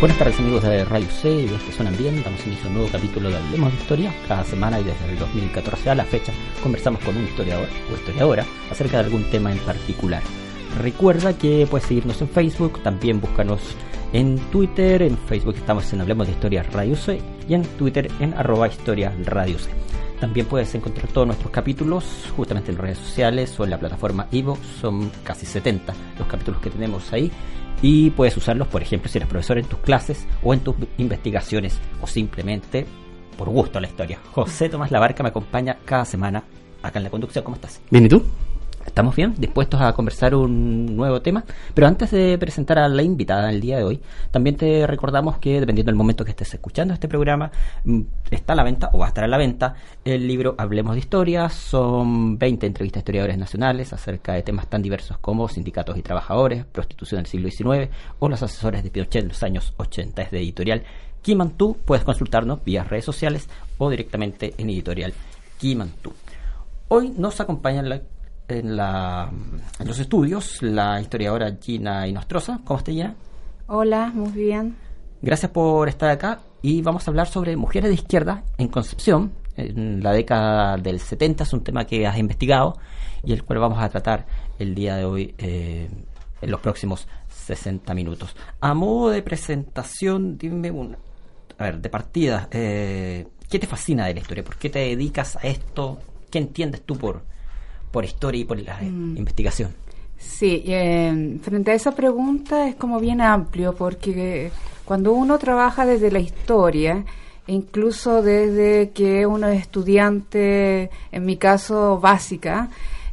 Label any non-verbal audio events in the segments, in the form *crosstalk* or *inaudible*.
Buenas tardes amigos de Radio C de este Suenan Bien, damos inicio a un nuevo capítulo de Hablemos de Historia. Cada semana y desde el 2014 a la fecha conversamos con un historiador o historiadora acerca de algún tema en particular. Recuerda que puedes seguirnos en Facebook, también búscanos en Twitter, en Facebook estamos en Hablemos de Historia Radio C y en Twitter en arroba historia radio C. También puedes encontrar todos nuestros capítulos justamente en redes sociales o en la plataforma Ivo, son casi 70 los capítulos que tenemos ahí y puedes usarlos, por ejemplo, si eres profesor en tus clases o en tus investigaciones o simplemente por gusto a la historia. José Tomás Labarca me acompaña cada semana acá en la conducción. ¿Cómo estás? Bien, ¿y tú? Estamos bien, dispuestos a conversar un nuevo tema, pero antes de presentar a la invitada el día de hoy, también te recordamos que dependiendo del momento que estés escuchando este programa, mm, está a la venta o va a estar a la venta el libro Hablemos de Historia, son 20 entrevistas a historiadores nacionales acerca de temas tan diversos como sindicatos y trabajadores, prostitución del siglo XIX o los asesores de Pinochet en los años 80, es de editorial Kimantú, puedes consultarnos vía redes sociales o directamente en editorial Kimantú. Hoy nos acompaña la en, la, en los estudios la historiadora Gina Inostroza. ¿Cómo está Gina? Hola, muy bien. Gracias por estar acá y vamos a hablar sobre mujeres de izquierda en Concepción. En la década del 70 es un tema que has investigado y el cual vamos a tratar el día de hoy eh, en los próximos 60 minutos. A modo de presentación, dime una, a ver, de partida, eh, ¿qué te fascina de la historia? ¿Por qué te dedicas a esto? ¿Qué entiendes tú por, por historia y por la mm. investigación? Sí, eh, frente a esa pregunta es como bien amplio, porque cuando uno trabaja desde la historia, incluso desde que uno es estudiante, en mi caso básica,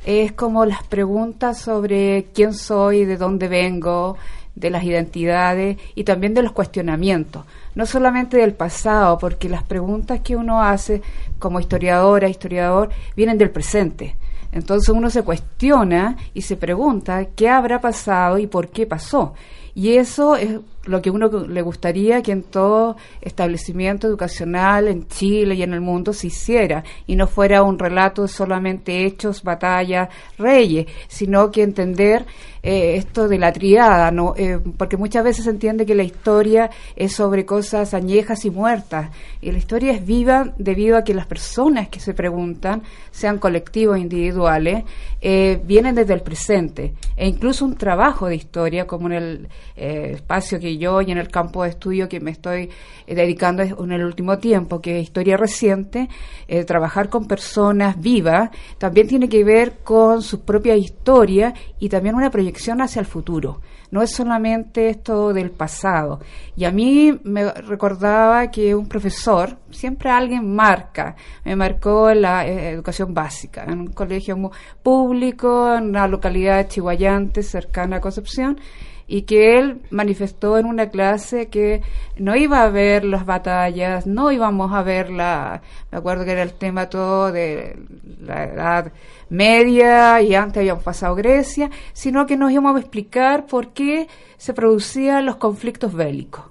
es como las preguntas sobre quién soy, de dónde vengo, de las identidades y también de los cuestionamientos, no solamente del pasado, porque las preguntas que uno hace como historiadora, historiador, vienen del presente. Entonces uno se cuestiona y se pregunta qué habrá pasado y por qué pasó. Y eso es lo que uno le gustaría que en todo establecimiento educacional en Chile y en el mundo se hiciera y no fuera un relato de solamente hechos, batallas, reyes, sino que entender eh, esto de la triada, ¿no? Eh, porque muchas veces se entiende que la historia es sobre cosas añejas y muertas y la historia es viva debido a que las personas que se preguntan, sean colectivos, individuales, eh, vienen desde el presente e incluso un trabajo de historia como en el espacio que yo y en el campo de estudio que me estoy eh, dedicando en el último tiempo, que es historia reciente, eh, trabajar con personas vivas, también tiene que ver con su propia historia y también una proyección hacia el futuro. No es solamente esto del pasado. Y a mí me recordaba que un profesor, siempre alguien marca, me marcó la eh, educación básica, en un colegio público, en una localidad chihuayante cercana a Concepción, y que él manifestó en una clase que no iba a ver las batallas, no íbamos a ver la, me acuerdo que era el tema todo de la edad media y antes habíamos pasado Grecia, sino que nos íbamos a explicar por qué se producían los conflictos bélicos.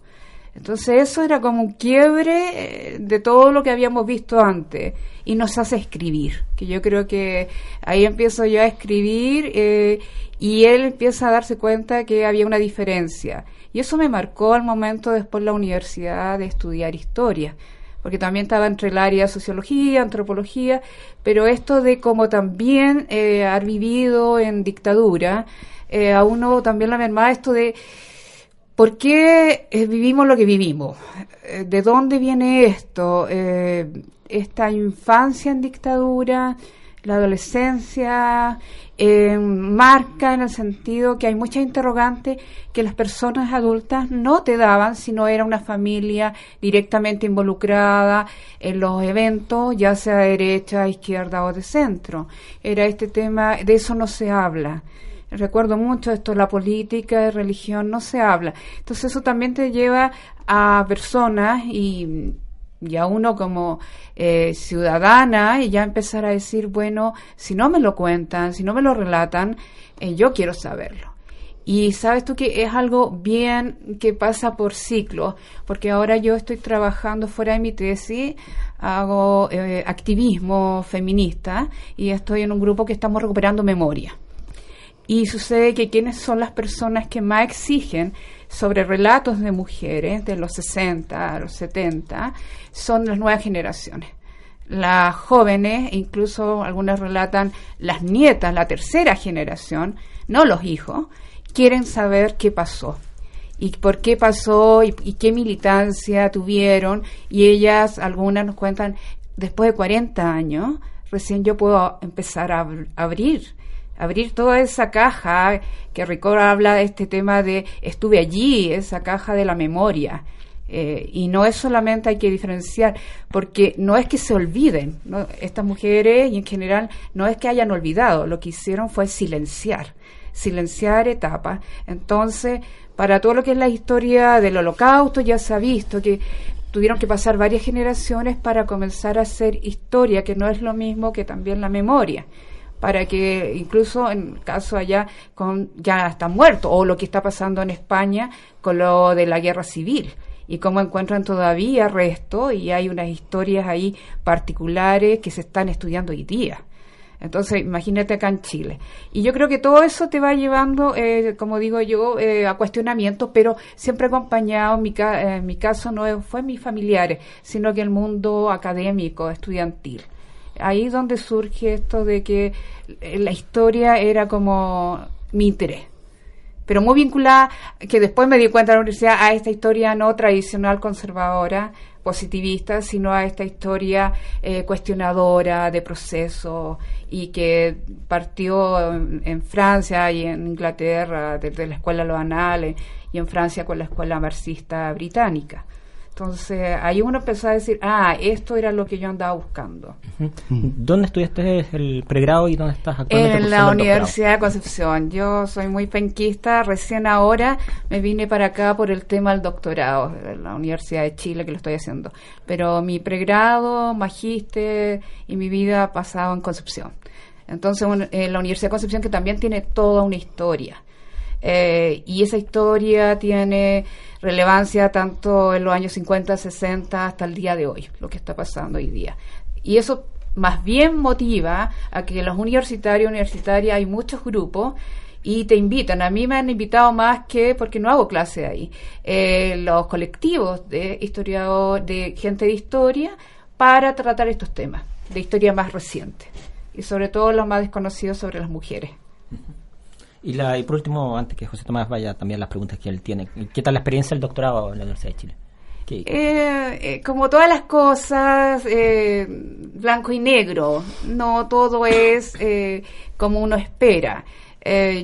Entonces eso era como un quiebre eh, de todo lo que habíamos visto antes y nos hace escribir, que yo creo que ahí empiezo yo a escribir eh, y él empieza a darse cuenta que había una diferencia. Y eso me marcó al momento después la universidad de estudiar historia, porque también estaba entre el área de sociología, antropología, pero esto de cómo también eh, haber vivido en dictadura, eh, a uno también la merma esto de ¿Por qué eh, vivimos lo que vivimos? Eh, ¿De dónde viene esto? Esta infancia en dictadura, la adolescencia eh, marca en el sentido que hay muchas interrogantes que las personas adultas no te daban si no era una familia directamente involucrada en los eventos, ya sea de derecha, izquierda o de centro. Era este tema, de eso no se habla. Recuerdo mucho esto, la política religión no se habla. Entonces eso también te lleva a personas y y a uno como eh, ciudadana y ya empezar a decir, bueno, si no me lo cuentan, si no me lo relatan, eh, yo quiero saberlo. Y sabes tú que es algo bien que pasa por ciclo, porque ahora yo estoy trabajando fuera de mi tesis, hago eh, activismo feminista y estoy en un grupo que estamos recuperando memoria. Y sucede que quienes son las personas que más exigen sobre relatos de mujeres de los 60 a los 70 son las nuevas generaciones. Las jóvenes, incluso algunas relatan las nietas, la tercera generación, no los hijos, quieren saber qué pasó y por qué pasó y, qué militancia tuvieron y ellas, algunas nos cuentan, después de 40 años, recién yo puedo empezar a abrir abrir toda esa caja que Ricord habla de este tema de estuve allí, esa caja de la memoria. Eh, y no es solamente hay que diferenciar, porque no es que se olviden, estas mujeres y en general no es que hayan olvidado, lo que hicieron fue silenciar, silenciar etapas. Entonces, para todo lo que es la historia del holocausto ya se ha visto que tuvieron que pasar varias generaciones para comenzar a hacer historia, que no es lo mismo que también la memoria para que incluso en caso allá con ya están muertos o lo que está pasando en España con lo de la guerra civil y cómo encuentran todavía resto y hay unas historias ahí particulares que se están estudiando hoy día. Entonces, imagínate acá en Chile. Y yo creo que todo eso te va llevando, eh, como digo yo, eh, a cuestionamientos, pero siempre acompañado, mi, en mi caso no fue mis familiares, sino que el mundo académico, estudiantil ahí donde surge esto de que la historia era como mi interés. Pero muy vinculada, que después me di cuenta en la universidad, a esta historia no tradicional conservadora, positivista, sino a esta historia eh, cuestionadora de proceso y que partió en, Francia y en Inglaterra desde la escuela Los Anales y en Francia con la escuela marxista británica. Entonces ahí uno empezó a decir, ah, esto era lo que yo andaba buscando. ¿Dónde estudiaste el pregrado y dónde estás actualmente? En la Universidad de Concepción. Yo soy muy penquista, recién ahora me vine para acá por el tema del doctorado de la Universidad de Chile que lo estoy haciendo. Pero mi pregrado, magíster y mi vida ha pasado en Concepción. Entonces, en la Universidad de Concepción que también tiene toda una historia. Eh, y esa historia tiene relevancia tanto en los años 50, 60 hasta el día de hoy, lo que está pasando hoy día. Y eso más bien motiva a que los universitarios, universitarias, hay muchos grupos y te invitan. A mí me han invitado más que porque no hago clase ahí. Eh, los colectivos de historiador, de gente de historia para tratar estos temas de historia más reciente y sobre todo los más desconocidos sobre las mujeres. Y, la, y por último, antes que José Tomás vaya también las preguntas que él tiene, ¿qué tal la experiencia del doctorado en la Universidad de Chile? Eh, eh, como todas las cosas, eh, blanco y negro, no todo es como uno espera.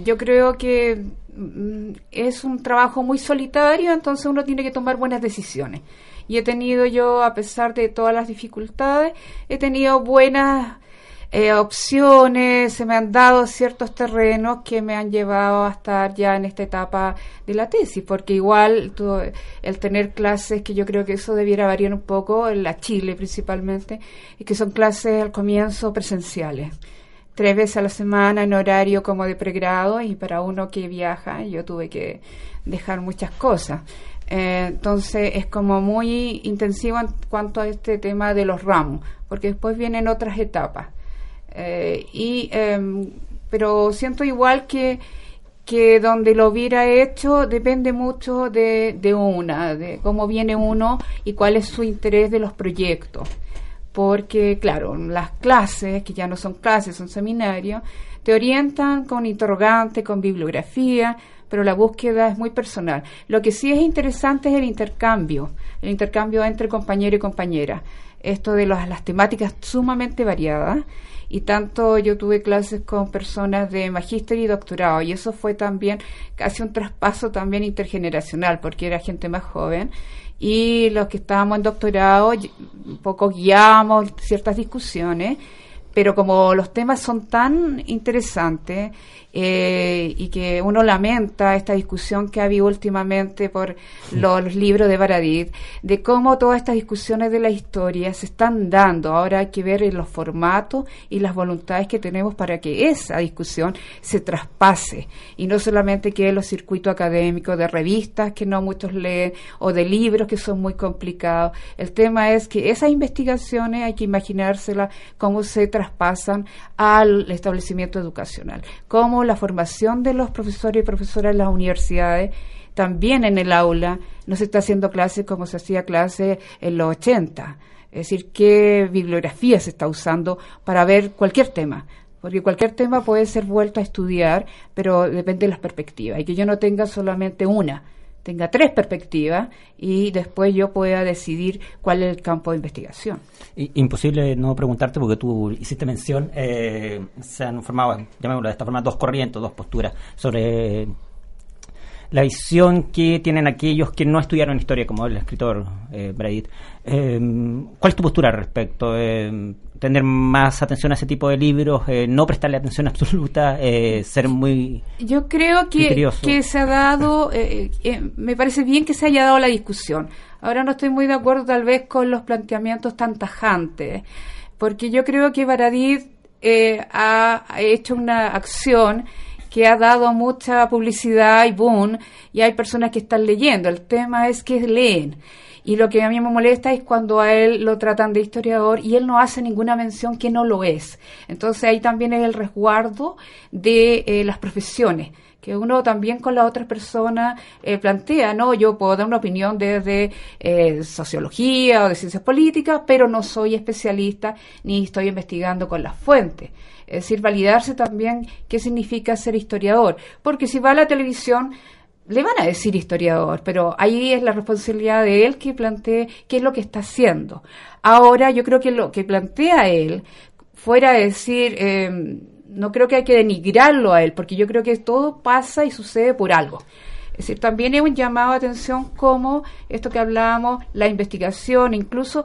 yo creo que mm, es un trabajo muy solitario, entonces uno tiene que tomar buenas decisiones. Y he tenido yo, a pesar de todas las dificultades, he tenido buenas eh, opciones, se me han dado ciertos terrenos que me han llevado a estar ya en esta etapa de la tesis, porque igual el tener clases, que yo creo que eso debiera variar un poco, en la Chile principalmente, y que son clases al comienzo presenciales tres veces a la semana en horario como de pregrado y para uno que viaja yo tuve que dejar muchas cosas. Eh, entonces es como muy intensivo en cuanto a este tema de los ramos, porque después vienen otras etapas. Eh, y, em, pero siento igual que, que donde lo hubiera hecho depende mucho de, de una, de cómo viene uno y cuál es su interés de los proyectos. Porque, claro, las clases, que ya no son clases, son seminarios, te orientan con interrogante, con bibliografía, pero la búsqueda es muy personal. Lo que sí es interesante es el intercambio, el intercambio entre compañero y compañera. Esto de las temáticas sumamente variadas y tanto yo tuve clases con personas de magíster y doctorado y eso fue también casi un traspaso también intergeneracional porque era gente más joven y los que estábamos en doctorado un poco guiábamos ciertas discusiones pero como los temas son tan interesantes eh, y que uno lamenta esta discusión que ha habido últimamente por los, libros de Baradit, de cómo todas estas discusiones de la historia se están dando. Ahora hay que ver los formatos y las voluntades que tenemos para que esa discusión se traspase y no solamente quede en los circuitos académicos de revistas que no muchos leen o de libros que son muy complicados. El tema es que esas investigaciones hay que imaginárselas cómo se traspasan al establecimiento educacional, cómo la formación de los profesores y profesoras en las universidades, también en el aula, no se está haciendo clase como se hacía clase en los 80. Es decir, qué bibliografía se está usando para ver cualquier tema. Porque cualquier tema puede ser vuelto a estudiar, pero depende de las perspectivas. Y que yo no tenga solamente una, tenga tres perspectivas y después yo pueda decidir cuál es el campo de investigación. Imposible no preguntarte porque tú hiciste mención, eh, se han formado, llamémoslo de esta forma, dos corrientes, dos posturas sobre la visión que tienen aquellos que no estudiaron historia, como el escritor eh, eh ¿Cuál es tu postura al respecto? Eh, tener más atención a ese tipo de libros, eh, no prestarle atención *laughs* absoluta, eh, ser muy... Yo creo que, que se ha dado, eh, me parece bien que se haya dado la discusión. Ahora no estoy muy de acuerdo tal vez con los planteamientos tan tajantes, porque yo creo que Baradit ha hecho una acción que ha dado mucha publicidad y boom, y hay personas que están leyendo. El tema es que leen. Y lo que a mí me molesta es cuando a él lo tratan de historiador y él no hace ninguna mención que no lo es. Entonces ahí también es el resguardo de eh, las profesiones que uno también con la otra persona eh, plantea, ¿no? Yo puedo dar una opinión desde eh, sociología o de ciencias políticas, pero no soy especialista ni estoy investigando con las fuentes. Es decir, validarse también qué significa ser historiador, porque si va a la televisión le van a decir historiador, pero ahí es la responsabilidad de él que plantee qué es lo que está haciendo. Ahora, yo creo que lo que plantea él, fuera decir, em, no creo que hay que denigrarlo a él, porque yo creo que todo pasa y sucede por algo. Es decir, también es un llamado a atención como esto que hablábamos, la investigación, incluso,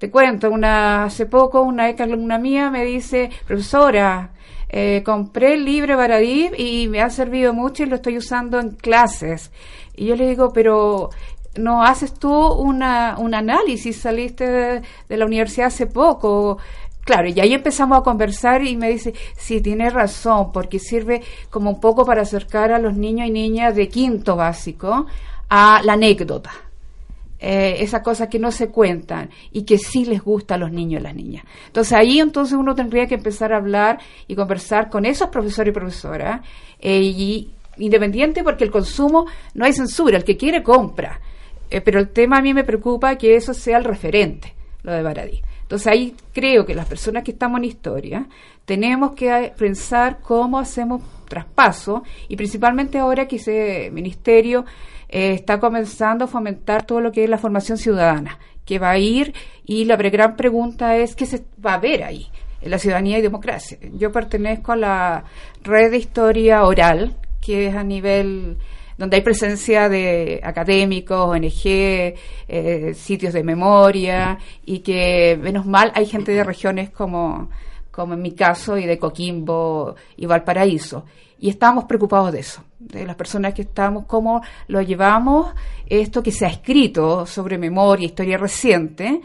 te cuento, una hace poco una ex alumna mía me dice, profesora, eh, compré el libro Baradí y me ha servido mucho y lo estoy usando en clases. Y yo le digo, pero no haces tú una, un análisis, saliste de, la universidad hace poco. Claro, y ahí empezamos a conversar y me dice, sí, tiene razón, porque sirve como un poco para acercar a los niños y niñas de quinto básico a la anécdota eh, esas cosas que no se cuentan y que sí les gusta a los niños y las niñas. Entonces ahí entonces uno tendría que empezar a hablar y conversar con esos profesores y profesoras eh, y independiente porque el consumo no hay censura, el que quiere compra. Eh, pero el tema a mí me preocupa que eso sea el referente, lo de Baradí. Entonces ahí creo que las personas que estamos en historia tenemos que pensar cómo hacemos traspaso y principalmente ahora que ese ministerio eh, está comenzando a fomentar todo lo que es la formación ciudadana, que va a ir y la gran pregunta es qué se va a ver ahí en la ciudadanía y democracia. Yo pertenezco a la red de historia oral, que es a nivel donde hay presencia de académicos, ONG, eh, sitios de memoria y que menos mal hay gente de regiones como, como en mi caso y de Coquimbo y Valparaíso y estamos preocupados de eso, de las personas que estamos, cómo lo llevamos, esto que se ha escrito sobre memoria, historia reciente,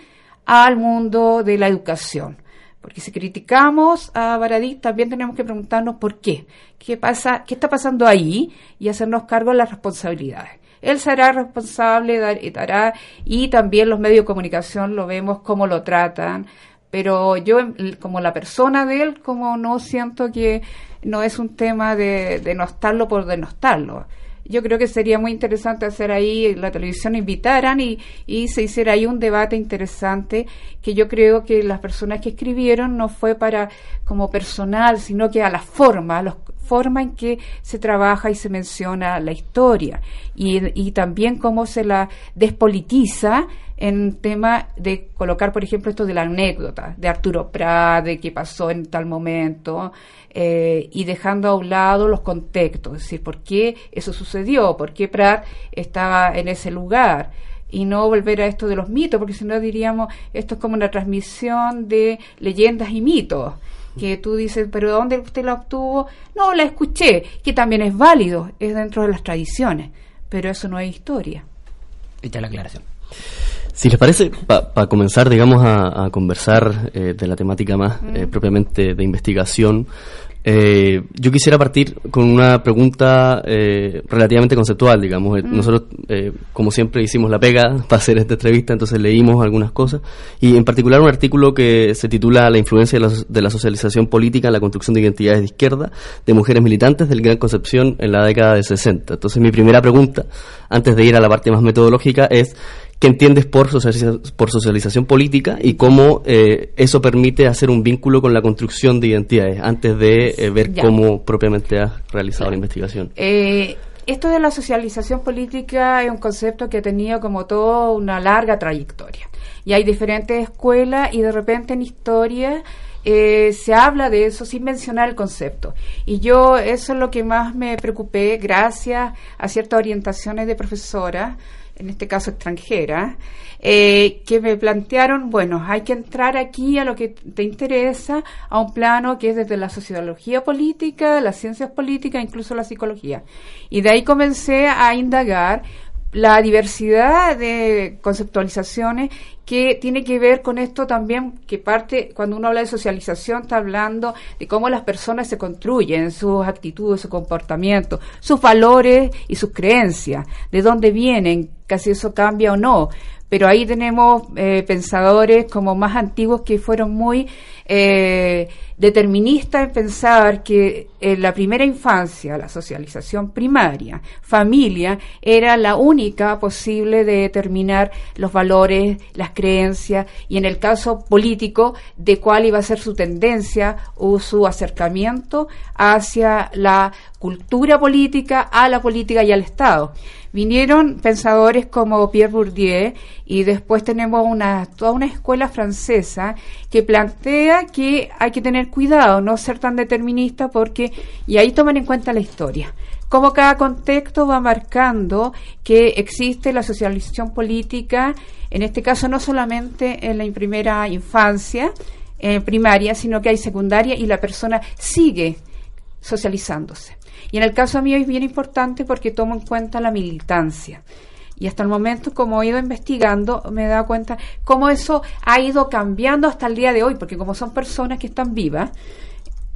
al mundo de la educación. Porque si criticamos a Baradí, también tenemos que preguntarnos por qué. ¿Qué pasa? ¿Qué está pasando ahí? Y hacernos cargo de las responsabilidades. Él será responsable dará, y también los medios de comunicación lo vemos cómo lo tratan. Pero yo, como la persona de él, como no siento que no es un tema de denostarlo por denostarlo. yo creo que sería muy interesante hacer ahí, la televisión invitaran y, y se hiciera ahí un debate interesante que yo creo que las personas que escribieron no fue para como personal, sino que a la forma, a la forma en que se trabaja y se menciona la historia y, y también cómo se la despolitiza en tema de colocar, por ejemplo, esto de la anécdota de Arturo Prade, que pasó en tal momento, eh, y dejando a un lado los contextos, es decir, por qué eso sucedió, por qué Prat estaba en ese lugar y no volver a esto de los mitos, porque si no diríamos, esto es como una transmisión de leyendas y mitos, que tú dices, pero ¿dónde usted la obtuvo? No, la escuché, que también es válido, es dentro de las tradiciones, pero eso no es historia. Hecha la aclaración. Si les parece, para comenzar, digamos, a, conversar eh, de la temática más eh, propiamente de investigación, eh, yo quisiera partir con una pregunta eh, relativamente conceptual, digamos. Eh, mm. Nosotros, eh, como siempre, hicimos la pega *laughs* para hacer esta entrevista, entonces leímos algunas cosas, y en particular un artículo que se titula La influencia de la, de la socialización política en la construcción de identidades de izquierda de mujeres militantes del Gran Concepción en la década de 60. Entonces, mi primera pregunta, antes de ir a la parte más metodológica, es qué entiendes por socialización, por socialización política y cómo eh, eso permite hacer un vínculo con la construcción de identidades antes de eh, ver cómo propiamente has realizado la investigación. Eh, esto de la socialización política es un concepto que ha tenido como todo una larga trayectoria. Y hay diferentes escuelas y de repente en historia se habla de eso sin mencionar el concepto. Y yo eso es lo que más me preocupé gracias a ciertas orientaciones de profesora en este caso extranjera, eh, que me plantearon, bueno, hay que entrar aquí a lo que te interesa, a un plano que es desde la sociología política, las ciencias políticas, incluso la psicología. Y de ahí comencé a indagar la diversidad de conceptualizaciones que tiene que ver con esto también, que parte, cuando uno habla de socialización, está hablando de cómo las personas se construyen, sus actitudes, su comportamiento, sus valores y sus creencias, de dónde vienen, casi eso cambia o no. Pero ahí tenemos eh, pensadores como más antiguos que fueron muy eh, determinista en pensar que en la primera infancia, la socialización primaria, familia, era la única posible de determinar los valores, las creencias y en el caso político de cuál iba a ser su tendencia o su acercamiento hacia la cultura política, a la política y al Estado. Vinieron pensadores como Pierre Bourdieu y después tenemos una, toda una escuela francesa que plantea que hay que tener cuidado, no ser tan determinista porque, y ahí toman en cuenta la historia cómo cada contexto va marcando que existe la socialización política, en este caso no solamente en la primera infancia, en primaria, sino que hay secundaria y la persona sigue socializándose. Y en el caso mío es bien importante porque tomo en cuenta la militancia. Y hasta el momento, como he ido investigando, me he dado cuenta cómo eso ha ido cambiando hasta el día de hoy, porque como son personas que están vivas,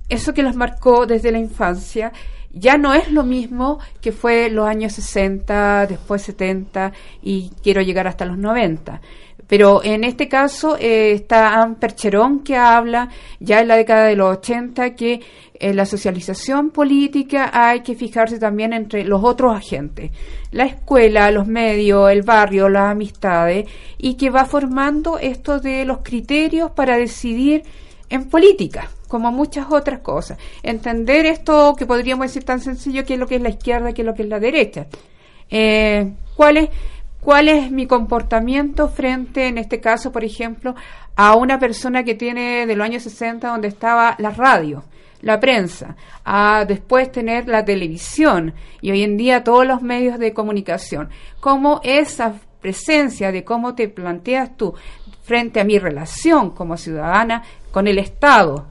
eso que las marcó desde la infancia ya no es lo mismo que fue los años 60, después 70 y quiero llegar hasta los 90. Pero en este caso eh, está Anne Percherón que habla ya en la década de los 80 que en la socialización política hay que fijarse también entre los otros agentes, la escuela, los medios, el barrio, las amistades, y que va formando esto de los criterios para decidir en política, como muchas otras cosas. Entender esto que podríamos decir tan sencillo que es lo que es la izquierda, que es lo que es la derecha. Eh, ¿Cuál es cuál es mi comportamiento frente, en este caso, por ejemplo, a una persona que tiene de los años 60 donde estaba la radio, la prensa, a después tener la televisión y hoy en día todos los medios de comunicación. Cómo esa presencia de cómo te planteas tú frente a mi relación como ciudadana con el Estado,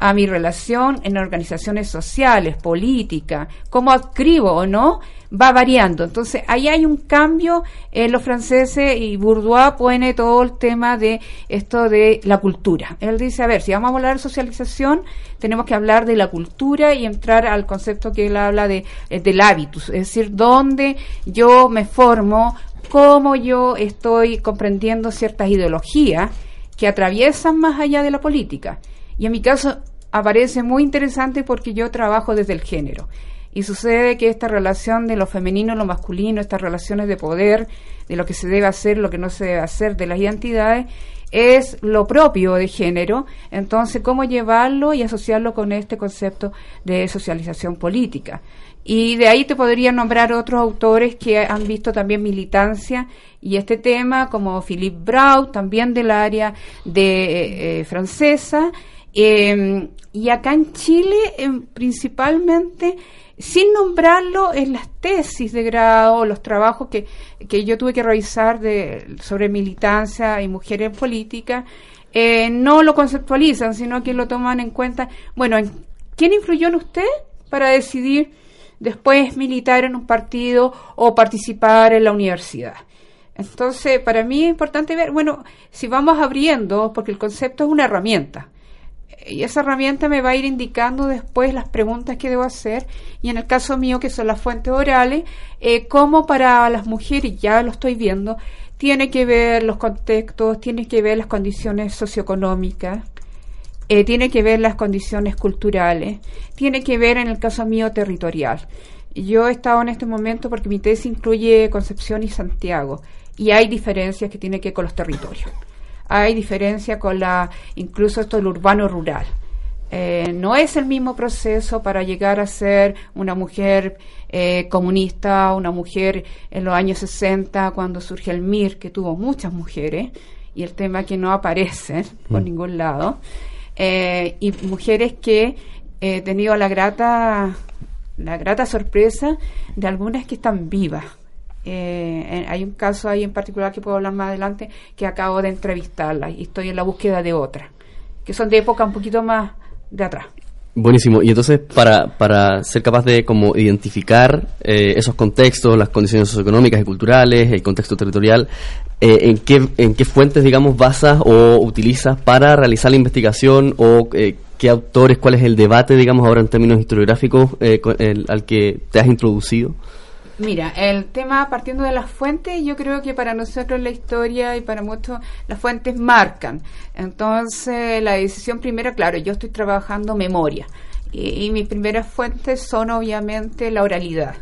a mi relación en organizaciones sociales, políticas, cómo adscribo o no, va variando. Entonces, ahí hay un cambio en los franceses y Bourdieu pone todo el tema de esto de la cultura. Él dice, a ver, si vamos a hablar de socialización, tenemos que hablar de la cultura y entrar al concepto que él habla de, eh, del hábitus, es decir, dónde yo me formo, cómo yo estoy comprendiendo ciertas ideologías que atraviesan más allá de la política. Y en mi caso aparece muy interesante porque yo trabajo desde el género Y sucede que esta relación de lo femenino lo masculino, estas relaciones de poder, de lo que se debe hacer, lo que no se debe hacer, de las identidades, es lo propio de género. Entonces, ¿cómo llevarlo y asociarlo con este concepto de socialización política? Y de ahí te podría nombrar otros autores que han visto también militancia y este tema, como Philippe Brault, también del área de eh, francesa. Em, y acá en Chile, em, principalmente, sin nombrarlo en las tesis de grado, los trabajos que, que yo tuve que revisar de, sobre militancia y mujeres en política, eh, no lo conceptualizan, sino que lo toman en cuenta. Bueno, ¿quién influyó en usted para decidir después militar en un partido o participar en la universidad. Entonces, para mí es importante ver, bueno, si vamos abriendo, porque el concepto es una herramienta, y esa herramienta me va a ir indicando después las preguntas que debo hacer, y en el caso mío, que son las fuentes orales, eh, como para las mujeres, ya lo estoy viendo, tiene que ver los contextos, tiene que ver las condiciones socioeconómicas, eh, tiene que ver las condiciones culturales, tiene que ver en el caso mío territorial. Yo he estado en este momento porque mi tesis incluye Concepción y Santiago y hay diferencias que tienen que ver con los territorios. Hay diferencias con la, incluso esto del urbano rural. Eh, no es el mismo proceso para llegar a ser una mujer eh, comunista, una mujer en los años 60, cuando surge el MIR, que tuvo muchas mujeres, y el tema que no aparece por mm. ningún lado. Eh, y mujeres que he tenido la grata, la grata sorpresa de algunas que están vivas. Eh, hay un caso ahí en particular que puedo hablar más adelante que acabo de entrevistarla y estoy en la búsqueda de otra, que son de época un poquito más de atrás. Buenísimo. Y entonces, para, para ser capaz de como identificar eh, esos contextos, las condiciones socioeconómicas y culturales, el contexto territorial, eh, ¿en, qué, ¿en qué fuentes, digamos, basas o utilizas para realizar la investigación o eh, qué autores, cuál es el debate, digamos, ahora en términos historiográficos al que te has introducido? Mira, el tema partiendo de las fuentes, yo creo que para nosotros la historia y para muchos las fuentes marcan. Entonces, la decisión primera, claro, yo estoy trabajando memoria y, mis primeras fuentes son obviamente la oralidad.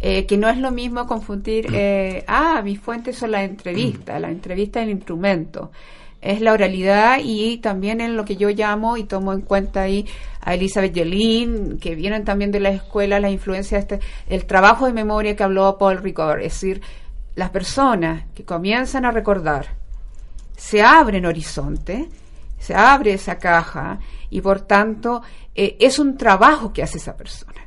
Eh, que no es lo mismo confundir, eh, ah, mis fuentes son las entrevistas, la entrevista es el instrumento es la oralidad y también en lo que yo llamo y tomo en cuenta ahí a Elizabeth Yelin, que vienen también de la escuela, la influencia, este, el trabajo de memoria que habló Paul Ricord, es decir, las personas que comienzan a recordar, se abren horizonte, se abre esa caja y por tanto eh, es un trabajo que hace esa persona.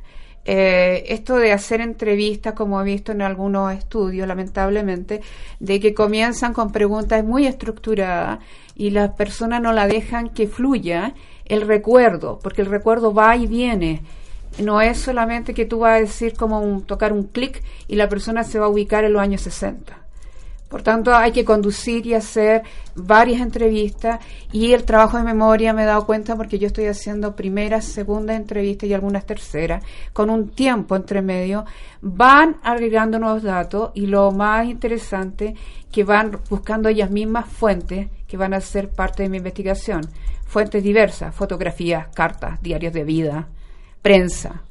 Eh, esto de hacer entrevistas, como he visto en algunos estudios, lamentablemente, de que comienzan con preguntas muy estructuradas y las personas no la dejan que fluya el recuerdo, porque el recuerdo va y viene. No es solamente que tú vas a decir como un, tocar un clic y la persona se va a ubicar en los años 60. Por tanto, hay que conducir y hacer varias entrevistas y el trabajo de memoria me he dado cuenta porque yo estoy haciendo primeras, segundas entrevistas y algunas terceras con un tiempo entre medio. Van agregando nuevos datos y lo más interesante que van buscando ellas mismas fuentes que van a ser parte de mi investigación. Fuentes diversas, fotografías, cartas, diarios de vida, prensa,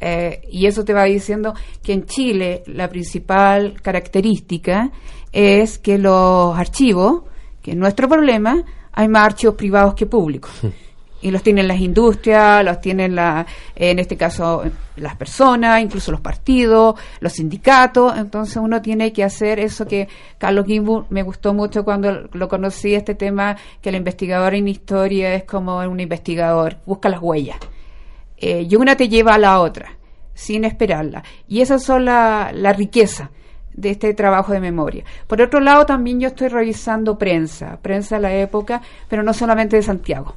eh, y eso te va diciendo que en Chile la principal característica es que los archivos, que es nuestro problema, hay más archivos privados que públicos. *laughs* Y los tienen las industrias, los tienen, la, en este caso, las personas, incluso los partidos, los sindicatos. Entonces uno tiene que hacer eso que Carlos Gimbur me gustó mucho cuando lo conocí, este tema que el investigador en historia es como un investigador, busca las huellas. Eh, y una te lleva a la otra, sin esperarla. Y esas son la, la riqueza de este trabajo de memoria. Por otro lado, también yo estoy revisando prensa, prensa de la época, pero no solamente de Santiago.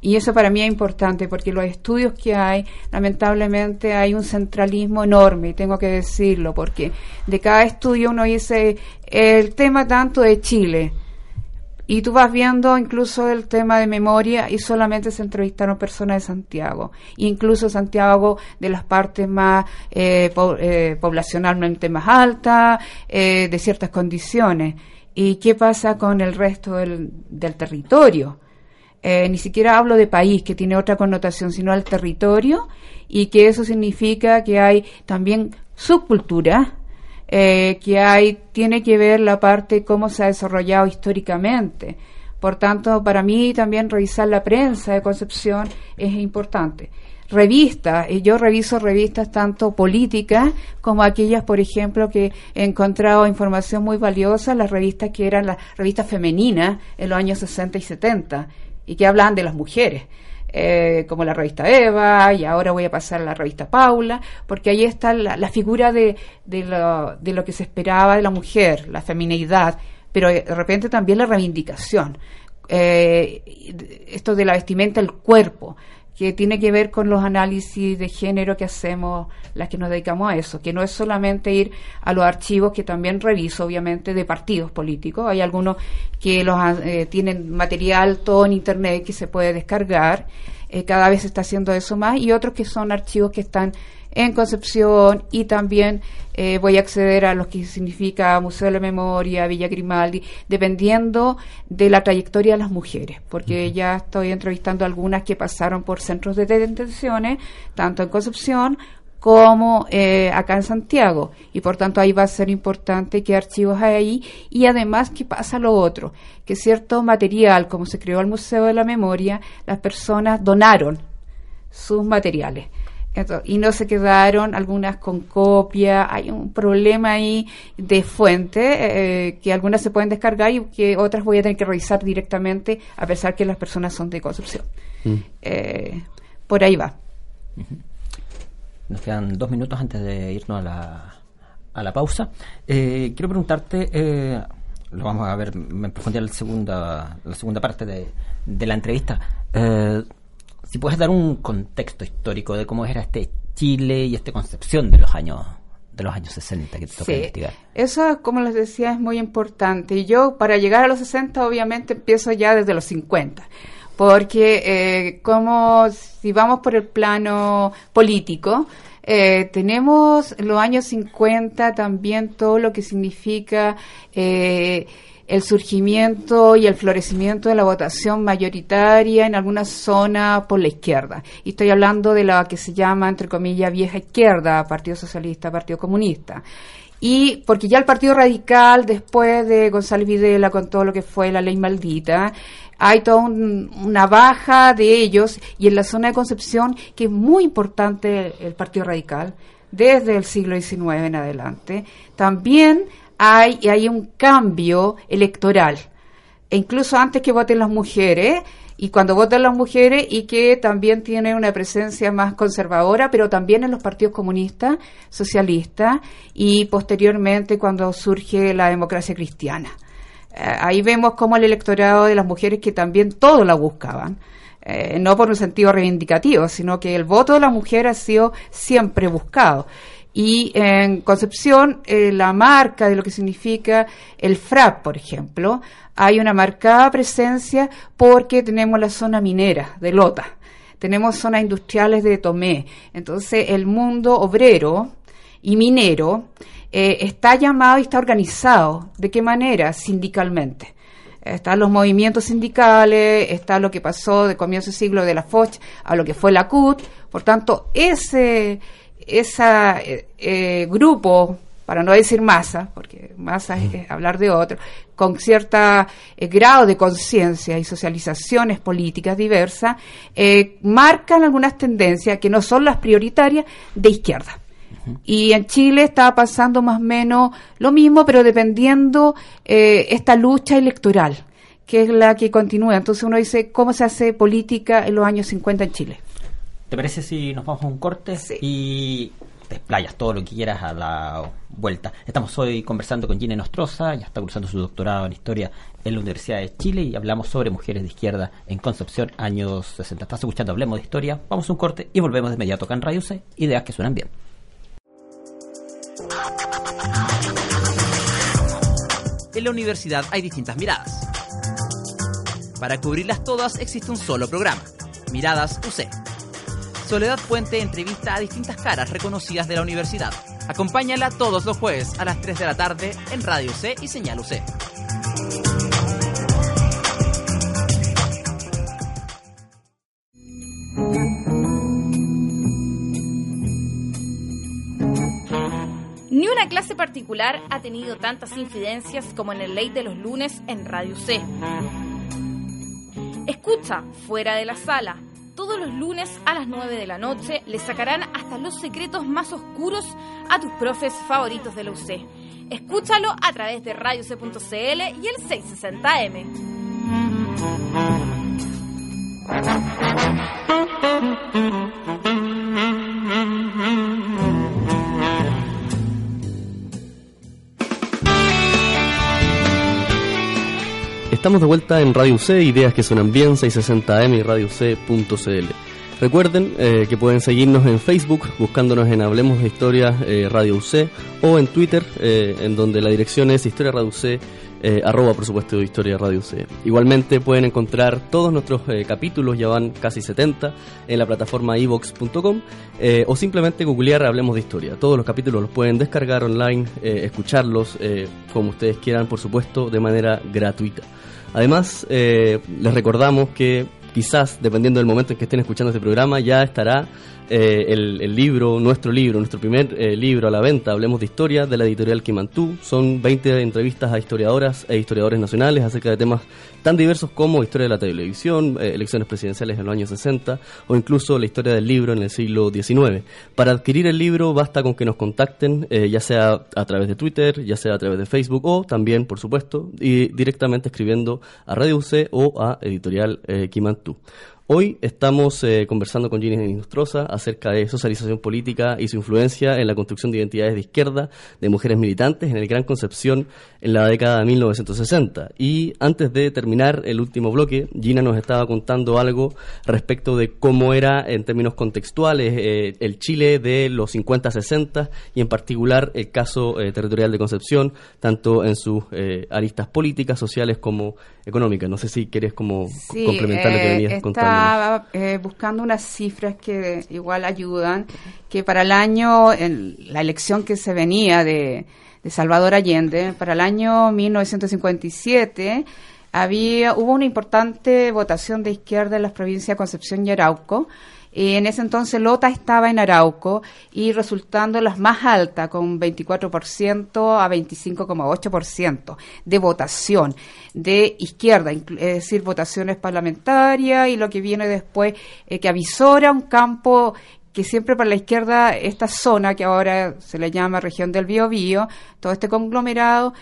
Y eso para mí es importante porque los estudios que hay, lamentablemente hay un centralismo enorme, y tengo que decirlo, porque de cada estudio uno dice el tema tanto de Chile, y tú vas viendo incluso el tema de memoria y solamente se entrevistaron personas de Santiago. Incluso Santiago de las partes más eh, eh, poblacionalmente más altas, eh, de ciertas condiciones. ¿Y qué pasa con el resto del territorio? Eh, ni siquiera hablo de país, que tiene otra connotación, sino al territorio, y que eso significa que hay también subcultura, eh, que hay, tiene que ver la parte cómo se ha desarrollado históricamente. Por tanto, para mí también revisar la prensa de Concepción es importante. Revistas, y yo reviso revistas tanto políticas como aquellas, por ejemplo, que he encontrado información muy valiosa, las revistas que eran las revistas femeninas en los años 60 y 70 y que hablan de las mujeres. Eh, como la revista Eva, y ahora voy a pasar a la revista Paula, porque ahí está la, figura de, de, lo, de lo que se esperaba de la mujer, la feminidad, pero de repente también la reivindicación. Eh, esto de la vestimenta, el cuerpo que tiene que ver con los análisis de género que hacemos las que nos dedicamos a eso, que no es solamente ir a los archivos que también reviso, obviamente, de partidos políticos. Hay algunos que los eh, tienen material todo en internet que se puede descargar. Eh, cada vez se está haciendo eso más y otros que son archivos que están en Concepción y también eh, voy a acceder a lo que significa Museo de la Memoria, Villa Grimaldi, dependiendo de la trayectoria de las mujeres, porque ya estoy entrevistando algunas que pasaron por centros de detenciones, tanto en Concepción como eh, acá en Santiago. Y por tanto ahí va a ser importante qué archivos hay ahí. Y además que pasa lo otro, que cierto material, como se creó el Museo de la Memoria, las personas donaron sus materiales y no se quedaron algunas con copia. Hay un problema ahí de fuente eh, que algunas se pueden descargar y que otras voy a tener que revisar directamente a pesar que las personas son de Concepción. Mm. Eh, por ahí va. Nos quedan dos minutos antes de irnos a la, a la pausa. Eh, quiero preguntarte, lo vamos a ver en profundidad la segunda, la segunda parte de, de la entrevista si puedes dar un contexto histórico de cómo era este Chile y esta concepción de los años de los años 60 que te toca investigar. Eso, como les decía, es muy importante. Y yo, para llegar a los 60, obviamente empiezo ya desde los 50. Porque, eh, como si vamos por el plano político, eh, tenemos los años 50 también todo lo que significa eh, el surgimiento y el florecimiento de la votación mayoritaria en algunas zonas por la izquierda. Y estoy hablando de la que se llama, entre comillas, vieja izquierda, Partido Socialista, Partido Comunista. Y porque ya el Partido Radical, después de González Videla con todo lo que fue la ley maldita, hay toda una baja de ellos y en la zona de Concepción, que es muy importante el Partido Radical, desde el siglo XIX en adelante, también hay, hay un cambio electoral. E incluso antes que voten las mujeres, y cuando votan las mujeres, y que también tiene una presencia más conservadora, pero también en los partidos comunistas, socialistas, y posteriormente cuando surge la democracia cristiana. Eh, ahí vemos cómo el electorado de las mujeres que también todo la buscaban. Eh, no por un sentido reivindicativo, sino que el voto de la mujer ha sido siempre buscado. Y en Concepción, eh, la marca de lo que significa el FRAP, por ejemplo, hay una marcada presencia porque tenemos la zona minera de Lota, tenemos zonas industriales de Tomé. Entonces, el mundo obrero y minero eh, está llamado y está organizado. ¿De qué manera? Sindicalmente están los movimientos sindicales, está lo que pasó de comienzo de siglo de la FOCH a lo que fue la CUT. Por tanto, ese, ese eh, grupo, para no decir masa, porque masa es, hablar de otro, con cierto eh, grado de conciencia y socializaciones políticas diversas, eh, marcan algunas tendencias que no son las prioritarias de izquierda. Y en Chile está pasando más o menos lo mismo, pero dependiendo esta lucha electoral, que es la que continúa. Entonces uno dice, ¿cómo se hace política en los años 50 en Chile? ¿Te parece si nos vamos a un corte y desplayas todo lo que quieras a la vuelta? Estamos hoy conversando con Gina Nostroza, ya está cursando su doctorado en Historia en la Universidad de Chile y hablamos sobre mujeres de izquierda en Concepción, años 60. Estás escuchando Hablemos de Historia, vamos a un corte y volvemos de inmediato acá en Radio C, ideas que suenan bien. En la universidad hay distintas miradas. Para cubrirlas todas existe un solo programa, Miradas UC Soledad Puente entrevista a distintas caras reconocidas de la universidad. Acompáñala todos los jueves a las 3 de la tarde en Radio C y Señal UC. Ni una clase particular ha tenido tantas incidencias como en el ley de los lunes en Radio C. Escucha, fuera de la sala, todos los lunes a las 9 de la noche le sacarán hasta los secretos más oscuros a tus profes favoritos de la UC. Escúchalo a través de radioc.cl y el 660M. Estamos de vuelta en Radio C, ideas que suenan bien, 660M y radioc.cl. Recuerden eh, que pueden seguirnos en Facebook buscándonos en Hablemos de Historia eh, Radio UC o en Twitter eh, en donde la dirección es Historia Radio UC arroba por supuesto Historia Radio C. Igualmente pueden encontrar todos nuestros capítulos, ya van casi 70, en la plataforma evox.com o simplemente googlear Hablemos de Historia. Todos los capítulos los pueden descargar online, escucharlos como ustedes quieran, por supuesto, de manera gratuita. Además, les recordamos que quizás, dependiendo del momento en que estén escuchando este programa, ya estará eh, el, libro, nuestro libro, nuestro primer eh, libro a la venta, Hablemos de Historia, de la editorial Kimantú. Son 20 entrevistas a historiadoras e historiadores nacionales acerca de temas tan diversos como historia de la televisión, eh, elecciones presidenciales en los años 60 o incluso la historia del libro en el siglo XIX. Para adquirir el libro basta con que nos contacten, ya sea a través de Twitter, ya sea a través de Facebook o también, por supuesto, y directamente escribiendo a Radio UC o a Editorial Kimantú. Hoy estamos eh, conversando con Ginny Inostroza acerca de socialización política y su influencia en la construcción de identidades de izquierda de mujeres militantes en el Gran Concepción en la década de 1960. Y antes de terminar el último bloque, Gina nos estaba contando algo respecto de cómo era en términos contextuales eh, el Chile de los 50-60 y en particular el caso eh, territorial de Concepción, tanto en sus aristas políticas, sociales como económicas. No sé si quieres como complementar lo que venías contando estaba eh, buscando unas cifras que igual ayudan, que para el año, en la elección que se venía de, de Salvador Allende, para el año 1957, había, hubo una importante votación de izquierda en las provincias de Concepción y Arauco, en ese entonces Lota estaba en Arauco y resultando las más altas, con 24% a 25,8% de votación de izquierda, es decir, votaciones parlamentarias y lo que viene después, eh, que avisora un campo que siempre para la izquierda, esta zona que ahora se le llama región del Biobío, todo este conglomerado,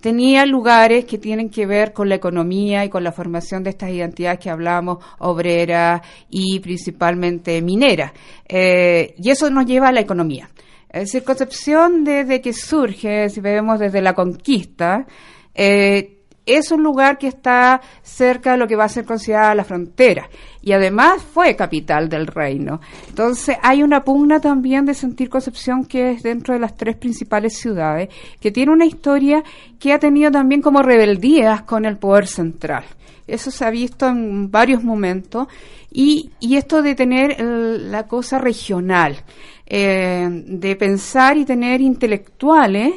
tenía lugares que tienen que ver con la economía y con la formación de estas identidades que hablamos, obreras y principalmente mineras. Eh, y eso nos lleva a la economía. Es decir, Concepción desde que surge, si vemos desde la conquista, eh, es un lugar que está cerca de lo que va a ser considerada la frontera y además fue capital del reino. Entonces hay una pugna también de sentir Concepción que es dentro de las tres principales ciudades, que tiene una historia que ha tenido también como rebeldías con el poder central. Eso se ha visto en varios momentos y, y esto de tener la cosa regional, eh, de pensar y tener intelectuales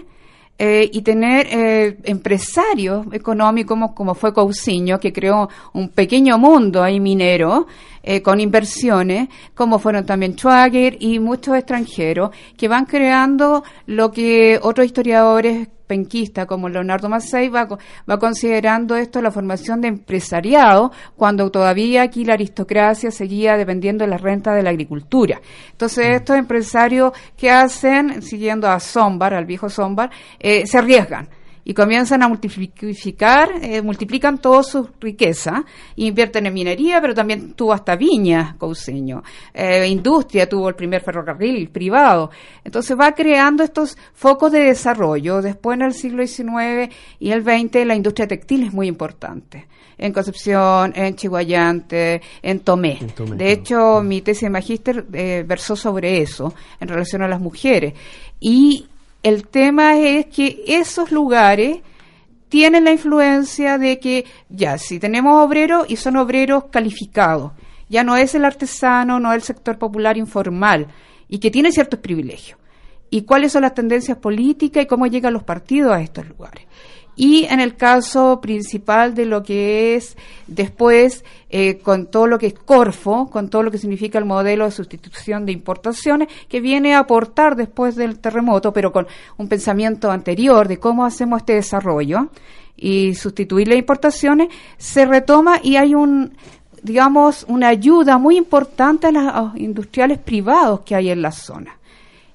eh, y tener eh, empresarios económicos como, fue Cousiño, que creó un pequeño mundo ahí minero eh, con inversiones, como fueron también Schwager y muchos extranjeros, que van creando lo que otros historiadores penquista como Leonardo Massey va, va considerando esto la formación de empresariado cuando todavía aquí la aristocracia seguía dependiendo de la renta de la agricultura. Entonces mm. estos empresarios que hacen, siguiendo a Zombar, al viejo Zombar, eh, se arriesgan y comienzan a multiplicar, eh, multiplican toda su riqueza, invierten en minería, pero también tuvo hasta viñas, Couseño, eh, industria, tuvo el primer ferrocarril privado. Entonces va creando estos focos de desarrollo. Después en el siglo XIX y el XX la industria textil es muy importante en Concepción, en Chihuayante, en Tomé. de hecho, mi tesis de magíster eh, versó sobre eso, en relación a las mujeres. Y el tema es que esos lugares tienen la influencia de que ya, si tenemos obreros y son obreros calificados, ya no es el artesano, no es el sector popular informal y que tiene ciertos privilegios. ¿Y cuáles son las tendencias políticas y cómo llegan los partidos a estos lugares? Y en el caso principal de lo que es después eh, con todo lo que es Corfo, con todo lo que significa el modelo de sustitución de importaciones, que viene a aportar después del terremoto, pero con un pensamiento anterior de cómo hacemos este desarrollo y sustituir las importaciones, se retoma y hay un digamos, una ayuda muy importante a los industriales privados que hay en la zona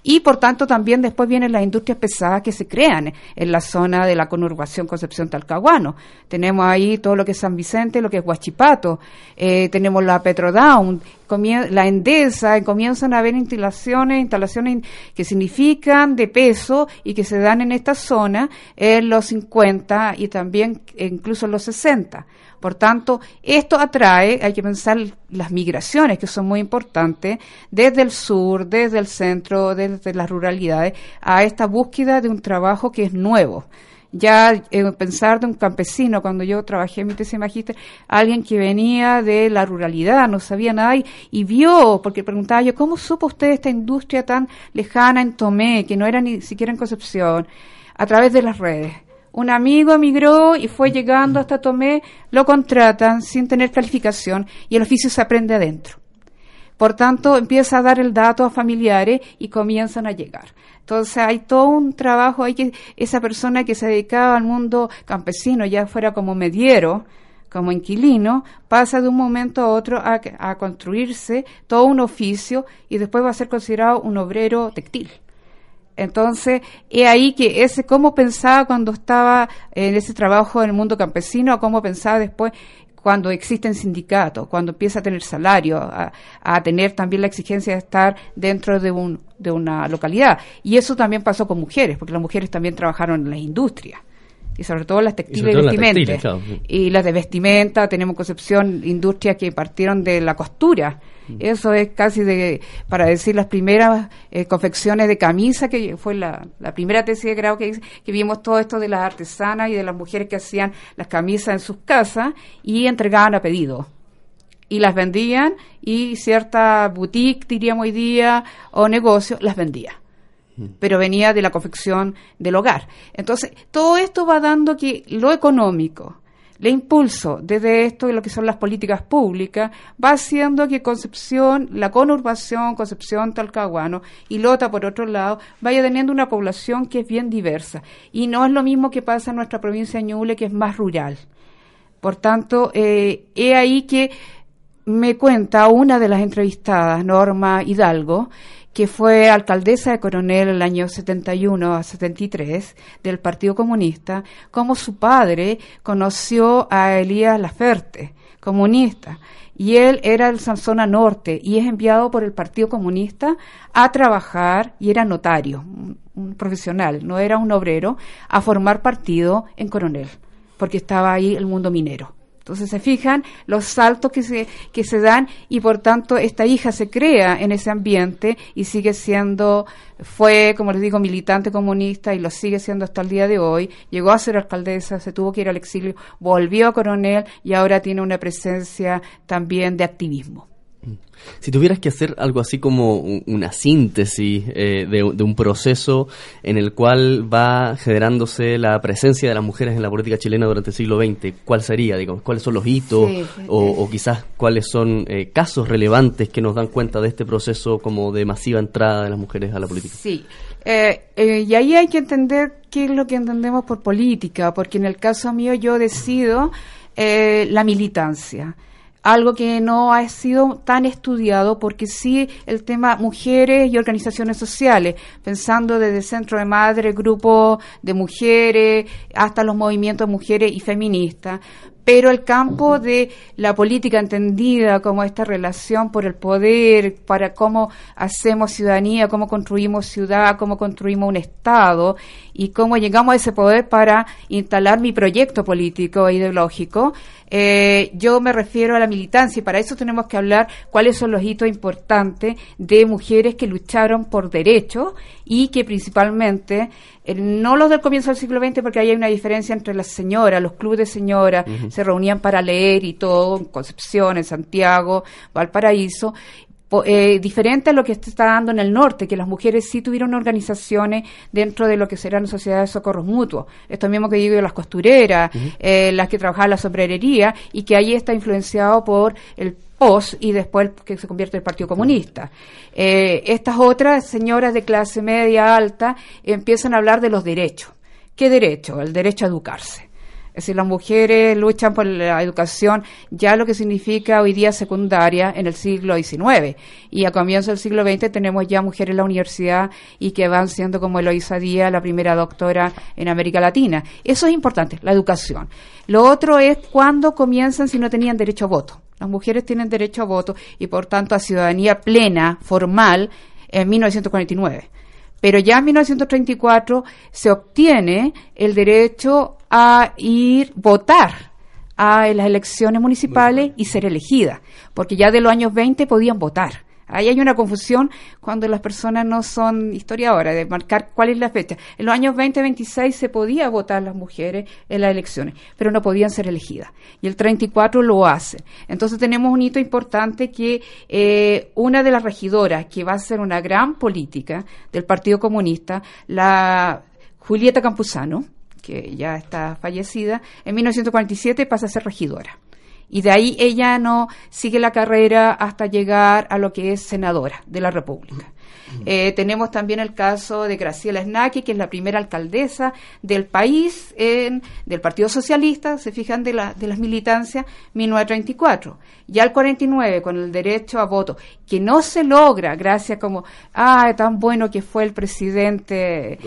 y por tanto también después vienen las industrias pesadas que se crean en la zona de la conurbación Concepción Talcahuano. Tenemos ahí todo lo que es San Vicente, lo que es Huachipato, eh, tenemos la Petrodown, la Endesa, comienzan a haber instalaciones, instalaciones que significan de peso y que se dan en esta zona en los 50 y también incluso en los 60. Por tanto, esto atrae, hay que pensar las migraciones que son muy importantes, desde el sur, desde el centro, desde las ruralidades, a esta búsqueda de un trabajo que es nuevo ya eh, pensar de un campesino, cuando yo trabajé en mi tesis magíster, alguien que venía de la ruralidad, no sabía nada y, vio, porque preguntaba yo, ¿cómo supo usted esta industria tan lejana en Tomé, que no era ni siquiera en Concepción, a través de las redes? Un amigo emigró y fue llegando hasta Tomé, lo contratan sin tener calificación y el oficio se aprende adentro. Por tanto, empieza a dar el dato a familiares y comienzan a llegar. Entonces hay todo un trabajo, hay que esa persona que se dedicaba al mundo campesino, ya fuera como mediero, como inquilino, pasa de un momento a otro a, a construirse todo un oficio y después va a ser considerado un obrero textil. Entonces, he ahí que ese cómo pensaba cuando estaba en ese trabajo en el mundo campesino, cómo pensaba después cuando existen sindicatos, cuando empieza a tener salario, a, tener también la exigencia de estar dentro de, un, de una localidad. Y eso también pasó con mujeres, porque las mujeres también trabajaron en la industria y sobre todo las textiles y, vestimenta. Y las de vestimenta, tenemos Concepción, industrias que partieron de la costura. Mm. Eso es casi de, para decir, las primeras eh, confecciones de camisa, que fue la, primera tesis de grado que, que vimos todo esto de las artesanas y de las mujeres que hacían las camisas en sus casas y entregaban a pedido y las vendían y cierta boutique, diríamos hoy día, o negocio, las vendía pero venía de la confección del hogar. Entonces, todo esto va dando que lo económico, le impulso desde esto de lo que son las políticas públicas, va haciendo que Concepción, la conurbación, Concepción, Talcahuano y Lota, por otro lado, vaya teniendo una población que es bien diversa. Y no es lo mismo que pasa en nuestra provincia de Ñuble, que es más rural. Por tanto, eh, he ahí que me cuenta una de las entrevistadas, Norma Hidalgo, que fue alcaldesa de Coronel el año 71 a 73 del Partido Comunista, como su padre conoció a Elías Laferte, comunista, y él era el Sanzona Norte y es enviado por el Partido Comunista a trabajar y era notario, un profesional, no era un obrero, a formar partido en Coronel, porque estaba ahí el mundo minero. Entonces se fijan los saltos que se, que se dan y por tanto esta hija se crea en ese ambiente y sigue siendo, fue, como les digo, militante comunista y lo sigue siendo hasta el día de hoy. Llegó a ser alcaldesa, se tuvo que ir al exilio, volvió a coronel y ahora tiene una presencia también de activismo. Si tuvieras que hacer algo así como una síntesis eh, de, un proceso en el cual va generándose la presencia de las mujeres en la política chilena durante el siglo XX, ¿cuál sería? Digamos, ¿Cuáles son los hitos o, quizás cuáles son eh, casos relevantes que nos dan cuenta de este proceso como de masiva entrada de las mujeres a la política? Sí, eh, y ahí hay que entender qué es lo que entendemos por política, porque en el caso mío yo decido la militancia algo que no ha sido tan estudiado porque sí el tema mujeres y organizaciones sociales, pensando desde centro de madre, grupo de mujeres, hasta los movimientos mujeres y feministas, pero el campo de la política entendida como esta relación por el poder, para cómo hacemos ciudadanía, cómo construimos ciudad, cómo construimos un Estado y cómo llegamos a ese poder para instalar mi proyecto político e ideológico, eh, yo me refiero a la militancia y para eso tenemos que hablar cuáles son los hitos importantes de mujeres que lucharon por derechos y que principalmente, eh, no los del comienzo del siglo XX, porque ahí hay una diferencia entre las señoras, los clubes de señoras, se reunían para leer y todo, en Concepción, en Santiago, Valparaíso, eh, diferente a lo que se está dando en el norte, que las mujeres sí tuvieron organizaciones dentro de lo que serán sociedades de socorros mutuos. Esto mismo que digo de las costureras, eh, las que trabajaban la sombrerería, y que ahí está influenciado por el POS y después que se convierte en el Partido Comunista. Eh, estas otras señoras de clase media alta empiezan a hablar de los derechos. ¿Qué derecho? El derecho a educarse. Es decir, las mujeres luchan por la educación, ya lo que significa hoy día secundaria en el siglo XIX. Y a comienzo del siglo XX tenemos ya mujeres en la universidad y que van siendo como Eloisa Díaz, la primera doctora en América Latina. Eso es importante, la educación. Lo otro es cuándo comienzan si no tenían derecho a voto. Las mujeres tienen derecho a voto y por tanto a ciudadanía plena, formal, en 1949 pero ya en 1934 se obtiene el derecho a ir votar a las elecciones municipales y ser elegida, porque ya de los años 20 podían votar. Ahí hay una confusión cuando las personas no son historiadoras, de marcar cuál es la fecha. En los años 20-26 se podía votar las mujeres en las elecciones, pero no podían ser elegidas. Y el 34 lo hace. Entonces tenemos un hito importante que eh, una de las regidoras, que va a ser una gran política del Partido Comunista, la Julieta Campuzano, que ya está fallecida, en 1947 pasa a ser regidora. Y de ahí ella no sigue la carrera hasta llegar a lo que es senadora de la República. Eh, tenemos también el caso de Graciela Snaki, que es la primera alcaldesa del país, en, del Partido Socialista, se fijan, de, la, de las militancias, 1934. Ya el 49, con el derecho a voto, que no se logra gracias como, ah, tan bueno que fue el presidente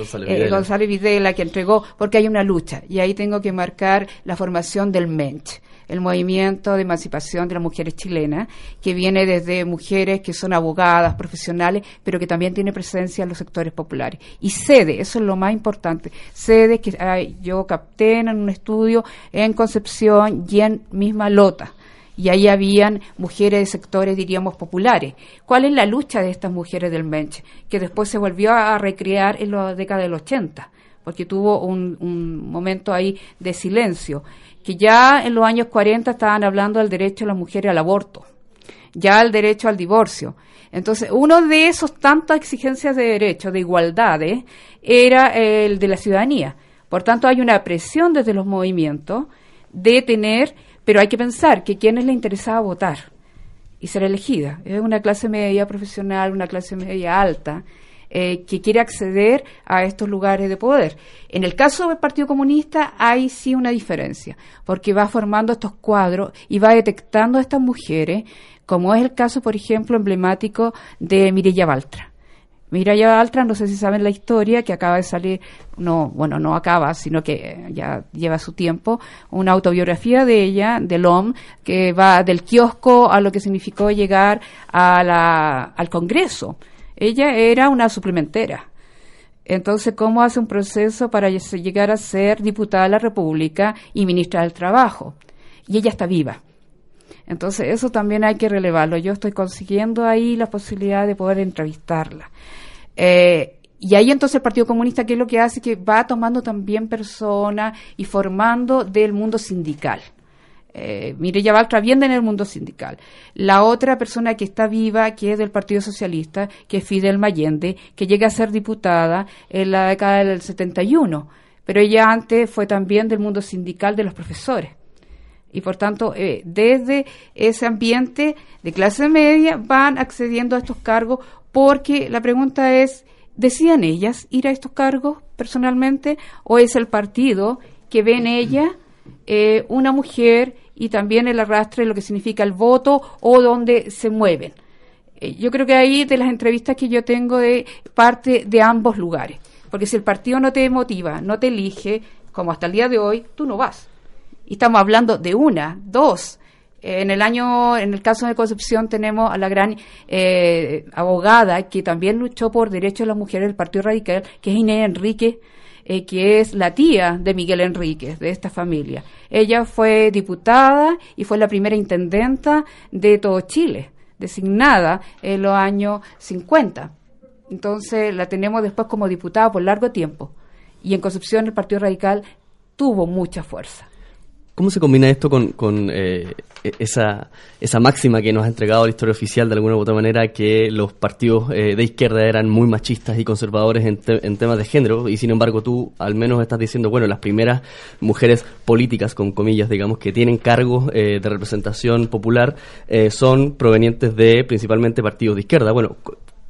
González eh, Videla que entregó, porque hay una lucha. Y ahí tengo que marcar la formación del MENCH el movimiento de emancipación de las mujeres chilenas, que viene desde mujeres que son abogadas, profesionales, pero que también tiene presencia en los sectores populares. Y sede, eso es lo más importante, sede que yo capté en un estudio en Concepción y en misma Lota y ahí habían mujeres de sectores, diríamos, populares. ¿Cuál es la lucha de estas mujeres del Menche? Que después se volvió a recrear en la década del 80, porque tuvo un, un momento ahí de silencio que ya en los años 40 estaban hablando del derecho de las mujeres al aborto, ya el derecho al divorcio. Entonces, uno de esos tantas exigencias de derechos, de igualdades, era el de la ciudadanía. Por tanto, hay una presión desde los movimientos de tener, pero hay que pensar que quienes le interesaba votar y ser elegida. Es una clase media profesional, una clase media alta, eh, que quiere acceder a estos lugares de poder. En el caso del Partido Comunista hay sí una diferencia, porque va formando estos cuadros y va detectando a estas mujeres, como es el caso, por ejemplo, emblemático de Mireya Baltra. Mireya Baltra, no sé si saben la historia, que acaba de salir, no, bueno, no acaba, sino que ya lleva su tiempo, una autobiografía de ella, de LOM, que va del kiosco a lo que significó llegar a la, al Congreso ella era una suplementera. Entonces, ¿cómo hace un proceso para llegar a ser diputada de la República y ministra del Trabajo? Y ella está viva. Entonces, eso también hay que relevarlo. Yo estoy consiguiendo ahí la posibilidad de poder entrevistarla. Eh, y ahí entonces el Partido Comunista, ¿qué es lo que hace? Que va tomando también personas y formando del mundo sindical eh, Mireya Baltra viene en el mundo sindical. La otra persona que está viva, que es del Partido Socialista, que es Fidel Mayende, que llega a ser diputada en la década del 71, pero ella antes fue también del mundo sindical de los profesores. Y por tanto, eh, desde ese ambiente de clase media van accediendo a estos cargos porque la pregunta es, ¿decían ellas ir a estos cargos personalmente o es el partido que ve en ella eh, una mujer y también el arrastre de lo que significa el voto o donde se mueven. Eh, yo creo que ahí de las entrevistas que yo tengo de parte de ambos lugares, porque si el partido no te motiva, no te elige, como hasta el día de hoy, tú no vas. Y estamos hablando de una, dos. Eh, en el año, en el caso de Concepción tenemos a la gran eh, abogada que también luchó por derechos de las mujeres del Partido Radical, que es Inés Enrique, eh, que es la tía de Miguel Enríquez, de esta familia. Ella fue diputada y fue la primera intendenta de todo Chile, designada en los años 50. Entonces la tenemos después como diputada por largo tiempo. Y en Concepción el Partido Radical tuvo mucha fuerza. ¿Cómo se combina esto con, con eh, e-, esa, esa máxima que nos ha entregado la historia oficial de alguna u otra manera que los partidos eh, de izquierda eran muy machistas y conservadores en, en, temas de género y sin embargo tú al menos estás diciendo, bueno, las primeras mujeres políticas, con comillas, digamos, que tienen cargos eh, de representación popular son provenientes de principalmente partidos de izquierda. Bueno,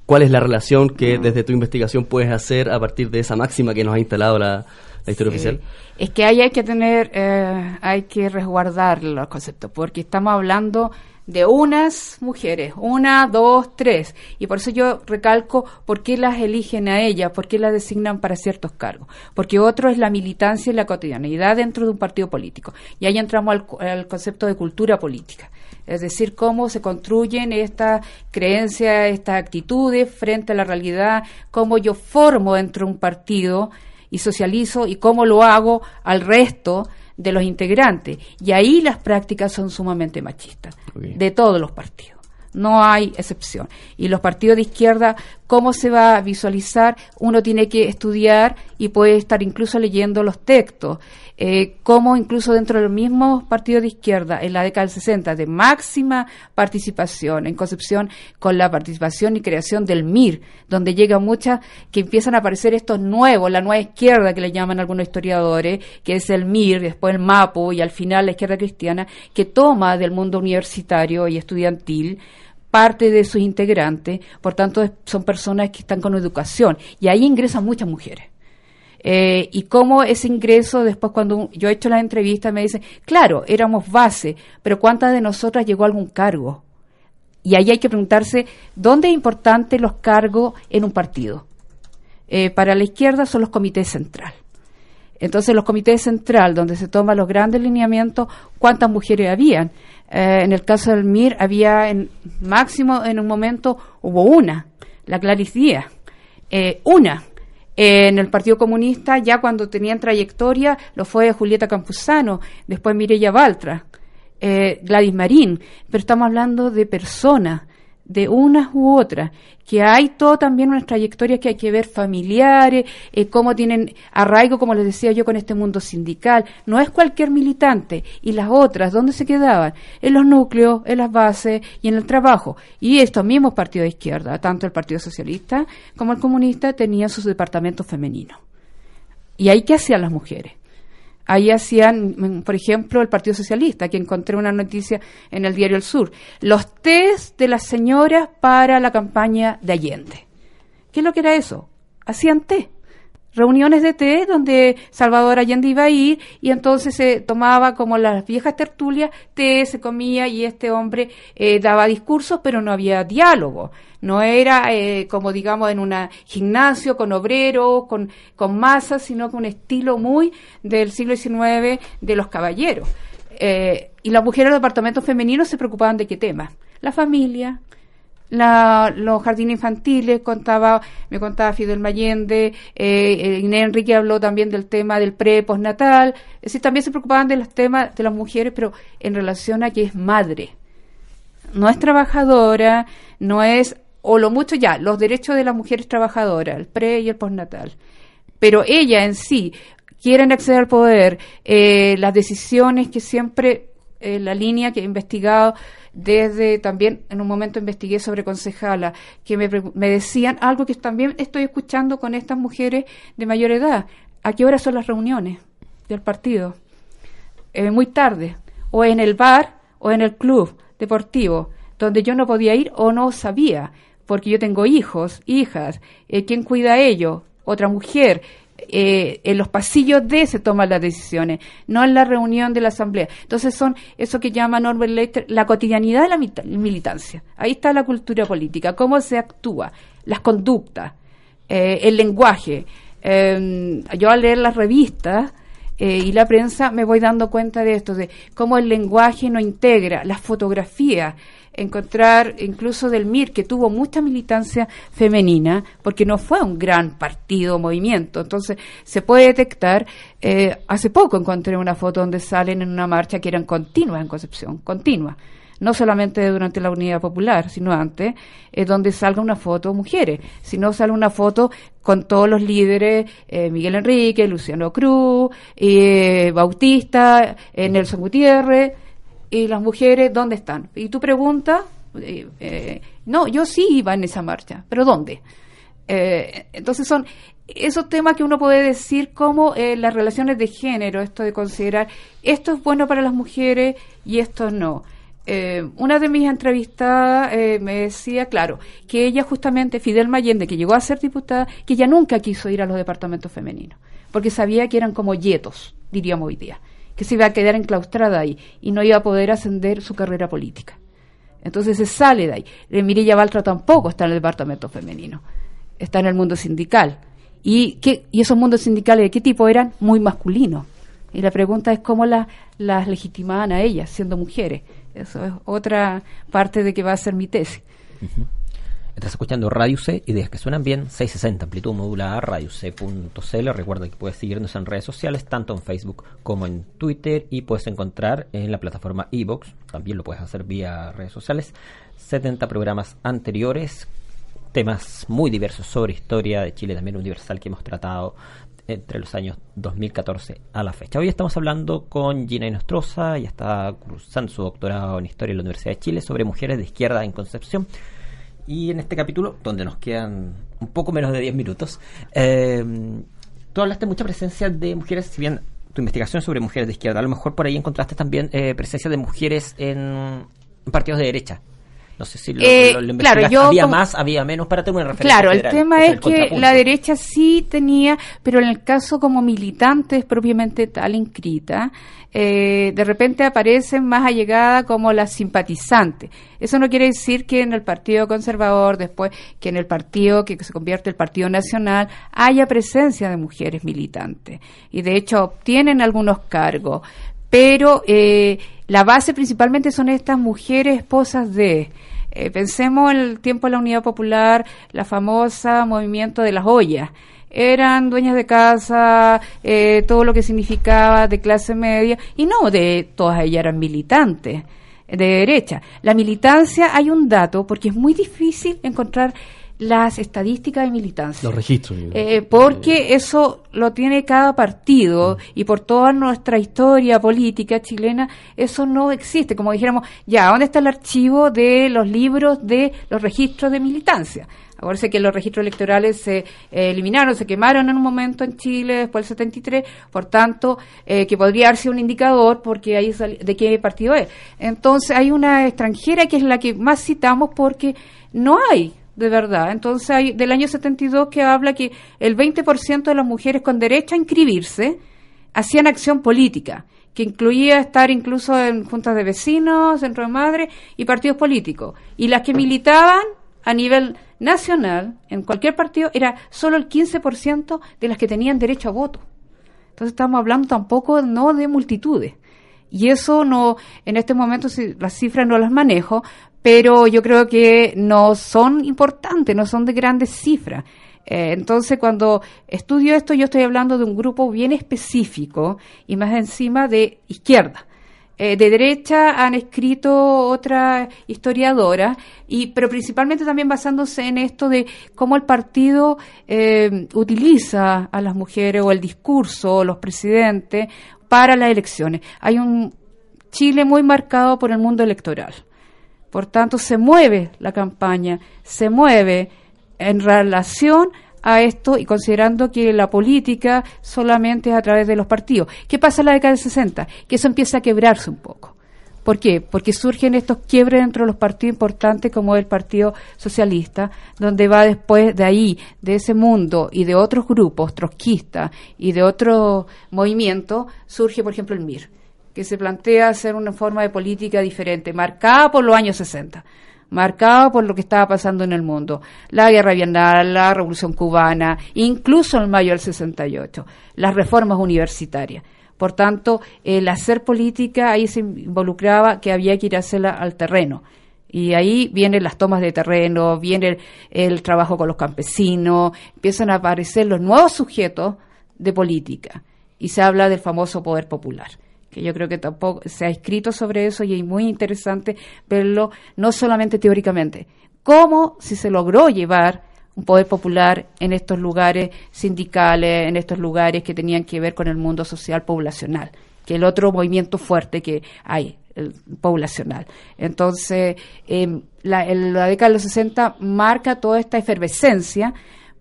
¿cuál es la relación que desde tu investigación puedes hacer a partir de esa máxima que nos ha instalado la, la historia oficial? Es que ahí hay que tener, eh, hay que resguardar los conceptos, porque estamos hablando de unas mujeres, una, dos, tres, y por eso yo recalco por qué las eligen a ellas, por qué las designan para ciertos cargos, porque otro es la militancia y la cotidianidad dentro de un partido político, y ahí entramos al, al concepto de cultura política, es decir, cómo se construyen estas creencias, estas actitudes frente a la realidad, cómo yo formo dentro de un partido, y socializo y cómo lo hago al resto de los integrantes. Y ahí las prácticas son sumamente machistas, de todos los partidos. No hay excepción. Y los partidos de izquierda, ¿cómo se va a visualizar? Uno tiene que estudiar y puede estar incluso leyendo los textos eh, como incluso dentro del mismo partido de izquierda, en la década del 60, de máxima participación, en Concepción, con la participación y creación del MIR, donde llega muchas, que empiezan a aparecer estos nuevos, la nueva izquierda que le llaman algunos historiadores, que es el MIR, después el MAPO y al final la izquierda cristiana, que toma del mundo universitario y estudiantil parte de sus integrantes, por tanto son personas que están con educación y ahí ingresan muchas mujeres. Eh, y cómo ese ingreso, después cuando yo he hecho la entrevista, me dicen, claro, éramos base, pero ¿cuántas de nosotras llegó a algún cargo? Y ahí hay que preguntarse, ¿dónde es importante los cargos en un partido? Eh, para la izquierda son los comités central. Entonces, los comités central, donde se toman los grandes lineamientos, ¿cuántas mujeres habían? Eh, en el caso del MIR, había en máximo, en un momento, hubo una, la Clarice Díaz, una. En el Partido Comunista, ya cuando tenían trayectoria, lo fue Julieta Campuzano, después Mireya Baltra, eh, Gladys Marín, pero estamos hablando de personas, de unas u otras, que hay todo también unas trayectorias que hay que ver familiares, eh, cómo tienen arraigo, como les decía yo, con este mundo sindical. No es cualquier militante. Y las otras, ¿dónde se quedaban? En los núcleos, en las bases y en el trabajo. Y estos mismos partidos de izquierda, tanto el Partido Socialista como el Comunista, tenían sus departamentos femeninos. ¿Y ahí qué hacían las mujeres? Ahí hacían, mm, por ejemplo, el Partido Socialista, que encontré una noticia en el diario El Sur, los test de las señoras para la campaña de Allende. ¿Qué es lo que era eso? Hacían té reuniones de té donde Salvador Allende iba a ir y entonces se tomaba como las viejas tertulias, té, se comía y este hombre eh, daba discursos, pero no había diálogo. No era eh, como digamos en un gimnasio con obreros, con, con masas, sino con un estilo muy del siglo XIX de los caballeros. Eh, y las mujeres los departamentos femeninos se preocupaban de qué tema. La familia, la, los jardines infantiles, contaba, me contaba Fidel Mayende, eh, eh, Inés Enrique habló también del tema del pre-postnatal, es decir, también se preocupaban de los temas de las mujeres, pero en relación a que es madre. No es trabajadora, no es, o lo mucho ya, los derechos de las mujeres trabajadoras, el pre y el postnatal. Pero ella en sí, quieren acceder al poder, eh, las decisiones que siempre, eh, la línea que he investigado, desde también en un momento investigué sobre concejala, que me, me, decían algo que también estoy escuchando con estas mujeres de mayor edad. ¿A qué hora son las reuniones del partido? Eh, muy tarde, o en el bar o en el club deportivo, donde yo no podía ir o no sabía, porque yo tengo hijos, hijas, eh, ¿quién cuida a ellos? Otra mujer, eh, en los pasillos de se toman las decisiones, no en la reunión de la asamblea. Entonces son eso que llama Norbert Leiter la cotidianidad de la militancia. Ahí está la cultura política, cómo se actúa, las conductas, eh, el lenguaje. Em, yo al leer las revistas eh, y la prensa me voy dando cuenta de esto, de cómo el lenguaje no integra, las fotografías, encontrar incluso del MIR, que tuvo mucha militancia femenina, porque no fue un gran partido movimiento. Entonces, se puede detectar, eh, hace poco encontré una foto donde salen en una marcha que eran continuas en Concepción, continuas. No solamente durante la Unidad Popular, sino antes, es donde salga una foto mujeres, sino salga una foto con todos los líderes, eh, Miguel Enrique, Luciano Cruz, eh, Bautista, eh, Nelson Gutiérrez, y las mujeres, ¿dónde están? Y tú preguntas, no, yo sí iba en esa marcha, pero ¿dónde? entonces son esos temas que uno puede decir como las relaciones de género, esto de considerar esto es bueno para las mujeres y esto no. Eh, una de mis entrevistadas eh, me decía, claro, que ella justamente, Fidel Mayende, que llegó a ser diputada, que ella nunca quiso ir a los departamentos femeninos, porque sabía que eran como yetos, diríamos hoy día, que se iba a quedar enclaustrada ahí y no iba a poder ascender su carrera política. Entonces se sale de ahí. Eh, Mirilla Baltra tampoco está en el departamento femenino, está en el mundo sindical. ¿Y, qué, y esos mundos sindicales de qué tipo eran? Muy masculinos. Y la pregunta es cómo las legitimaban a ellas, siendo mujeres. Eso es otra parte de que va a ser mi tesis. Estás escuchando Radio C, ideas que suenan bien, 660 amplitud modulada, radioc.cl. Recuerda que puedes seguirnos en redes sociales, tanto en Facebook como en Twitter, y puedes encontrar en la plataforma Evox, también lo puedes hacer vía redes sociales, 70 programas anteriores, temas muy diversos sobre historia de Chile, también universal que hemos tratado entre los años 2014 a la fecha. Hoy estamos hablando con Gina Inostroza, y está cursando su doctorado en Historia en la Universidad de Chile sobre mujeres de izquierda en Concepción. Y en este capítulo, donde nos quedan un poco menos de 10 minutos, eh, tú hablaste mucha presencia de mujeres, si bien tu investigación sobre mujeres de izquierda, a lo mejor por ahí encontraste también eh, presencia de mujeres en partidos de derecha. No sé si lo, eh, claro, yo había más, había menos para tener una referencia. Claro, el tema es, que la derecha sí tenía, pero en el caso como militantes propiamente tal inscrita, eh, de repente aparecen más allegadas como las simpatizantes. Eso no quiere decir que en el Partido Conservador, después que en el partido que se convierte el Partido Nacional, haya presencia de mujeres militantes. Y de hecho obtienen algunos cargos. Pero eh, la base principalmente son estas mujeres esposas de eh, pensemos en el tiempo de la Unidad Popular, la famosa movimiento de las ollas. Eran dueñas de casa, eh, todo lo que significaba de clase media, y no, de todas ellas eran militantes de derecha. La militancia, hay un dato, porque es muy difícil encontrar las estadísticas de militancia. Los registros. Eh, porque eso lo tiene cada partido y por toda nuestra historia política chilena, eso no existe. Como dijéramos, ya, ¿dónde está el archivo de los libros de los registros de militancia? Acuérdense que los registros electorales se eh, eliminaron, se quemaron en un momento en Chile, después del 73, por tanto, eh, que podría haber sido un indicador porque ahí de qué partido es. Entonces, hay una extranjera que es la que más citamos porque no hay de verdad. Entonces, hay del año 72 que habla que el 20% de las mujeres con derecho a inscribirse hacían acción política, que incluía estar incluso en juntas de vecinos, centro de madre y partidos políticos. Y las que militaban a nivel nacional, en cualquier partido, era solo el 15% de las que tenían derecho a voto. Entonces estamos hablando tampoco no de multitudes. Y eso no, en este momento las cifras no las manejo, pero yo creo que no son importantes, no son de grandes cifras. Eh, entonces, cuando estudio esto, yo estoy hablando de un grupo bien específico y más encima de izquierda. Eh, de derecha han escrito otras historiadoras, y, pero principalmente también basándose en esto de cómo el partido eh, utiliza a las mujeres o el discurso o los presidentes para las elecciones. Hay un Chile muy marcado por el mundo electoral. Por tanto, se mueve la campaña, se mueve en relación a esto y considerando que la política solamente es a través de los partidos. ¿Qué pasa en la década del 60? Que eso empieza a quebrarse un poco. ¿Por qué? Porque surgen estos quiebres dentro de los partidos importantes como el Partido Socialista, donde va después de ahí, de ese mundo y de otros grupos trotskistas y de otros movimientos, surge, por ejemplo, el MIR que se plantea hacer una forma de política diferente, marcada por los años 60, marcada por lo que estaba pasando en el mundo, la guerra vietnam, la revolución cubana, incluso en mayo del 68, las reformas universitarias. Por tanto, el hacer política ahí se involucraba que había que ir a hacerla al terreno. Y ahí vienen las tomas de terreno, viene el trabajo con los campesinos, empiezan a aparecer los nuevos sujetos de política y se habla del famoso poder popular que yo creo que tampoco se ha escrito sobre eso y es muy interesante verlo no solamente teóricamente, cómo si se logró llevar un poder popular en estos lugares sindicales, en estos lugares que tenían que ver con el mundo social poblacional, que el otro movimiento fuerte que hay, el poblacional. Entonces, eh, la, la década de los 60 marca toda esta efervescencia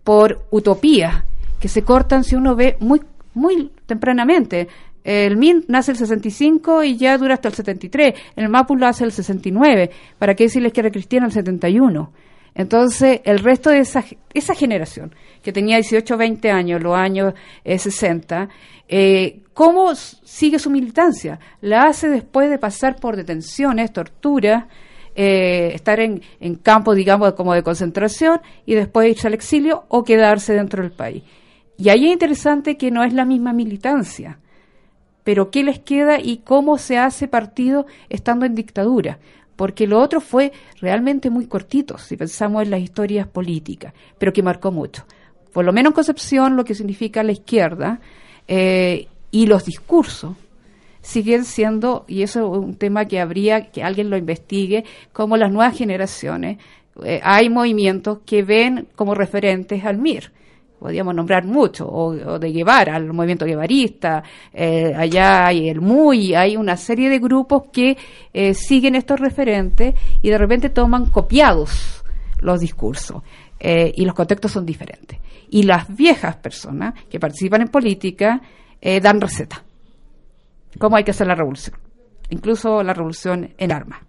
por utopías que se cortan si uno ve muy, muy tempranamente. El MIN nace el 65 y ya dura hasta el 73. El MAPU lo hace el 69. ¿Para qué decirles que era cristiana el 71? Entonces, el resto de esa, esa generación, que tenía 18 20 años, los años 60, eh, eh, ¿cómo sigue su militancia? La hace después de pasar por detenciones, torturas, eh, estar en, en campo, digamos, como de concentración y después irse al exilio o quedarse dentro del país. Y ahí es interesante que no es la misma militancia pero ¿qué les queda y cómo se hace partido estando en dictadura? Porque lo otro fue realmente muy cortito, si pensamos en las historias políticas, pero que marcó mucho. Por lo menos en Concepción, lo que significa la izquierda eh, y los discursos siguen siendo, y eso es un tema que habría que alguien lo investigue, como las nuevas generaciones, eh, hay movimientos que ven como referentes al MIR podríamos nombrar mucho, o, de Guevara, el movimiento guevarista, eh, allá hay el MUI, hay una serie de grupos que eh, siguen estos referentes y de repente toman copiados los discursos eh, y los contextos son diferentes. Y las viejas personas que participan en política dan receta. ¿Cómo hay que hacer la revolución? Incluso la revolución en armas.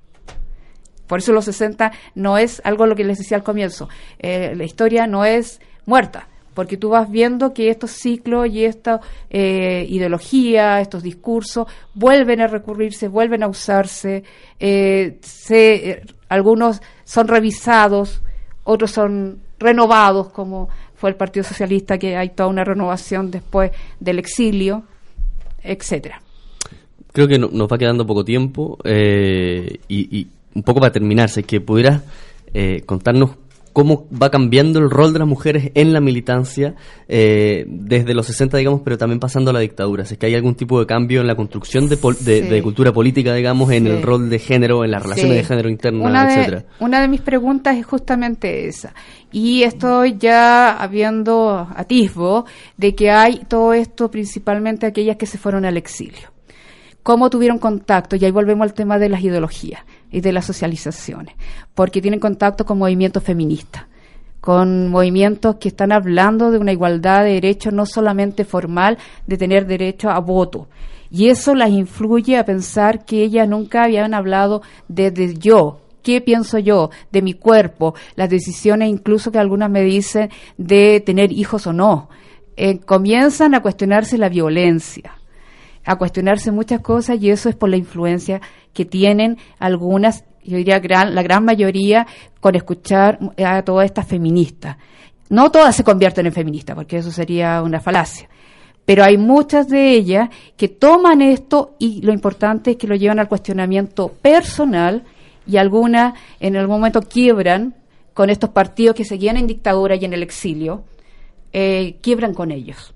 Por eso los 60 no es algo lo que les decía al comienzo. la historia no es muerta porque tú vas viendo que estos ciclos y esta eh, ideología, estos discursos, vuelven a recurrirse, vuelven a usarse, eh, se, algunos son revisados, otros son renovados, como fue el Partido Socialista, que hay toda una renovación después del exilio, etcétera. Creo que nos va quedando poco tiempo eh, y, y, un poco para terminar, si es que pudieras contarnos cómo va cambiando el rol de las mujeres en la militancia eh, desde los 60, digamos, pero también pasando a la dictadura. Si es que hay algún tipo de cambio en la construcción de, de, cultura política, digamos, en el rol de género, en las relaciones de género internas, etcétera. Una de mis preguntas es justamente esa. Y estoy ya habiendo atisbo de que hay todo esto, principalmente aquellas que se fueron al exilio. ¿Cómo tuvieron contacto? Y ahí volvemos al tema de las ideologías y de las socializaciones, porque tienen contacto con movimientos feministas, con movimientos que están hablando de una igualdad de derechos no solamente formal, de tener derecho a voto. Y eso las influye a pensar que ellas nunca habían hablado de, yo, qué pienso yo, de mi cuerpo, las decisiones incluso que algunas me dicen de tener hijos o no. Eh, comienzan a cuestionarse la violencia, a cuestionarse muchas cosas y eso es por la influencia que tienen algunas, yo diría la gran mayoría, con escuchar a todas estas feministas. No todas se convierten en feministas, porque eso sería una falacia. Pero hay muchas de ellas que toman esto y lo importante es que lo llevan al cuestionamiento personal y algunas en algún momento quiebran con estos partidos que seguían en dictadura y en el exilio, eh, quiebran con ellos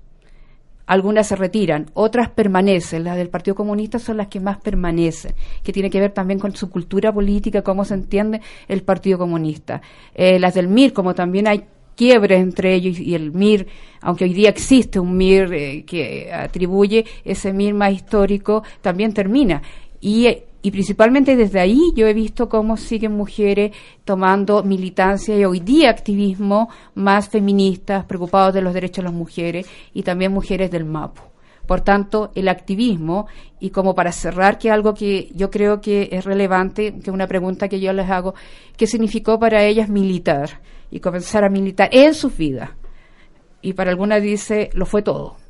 algunas se retiran, otras permanecen. Las del Partido Comunista son las que más permanecen, que tiene que ver también con su cultura política, cómo se entiende el Partido Comunista. Eh, las del MIR, como también hay quiebres entre ellos y el MIR, aunque hoy día existe un MIR eh, que atribuye ese MIR más histórico, también termina. Y eh, y principalmente desde ahí yo he visto cómo siguen mujeres tomando militancia y hoy día activismo más feministas, preocupados de los derechos de las mujeres y también mujeres del MAPU. Por tanto, el activismo, y como para cerrar, que algo que yo creo que es relevante, que una pregunta que yo les hago, ¿qué significó para ellas militar? Y comenzar a militar en su vida. Y para algunas dice, lo fue todo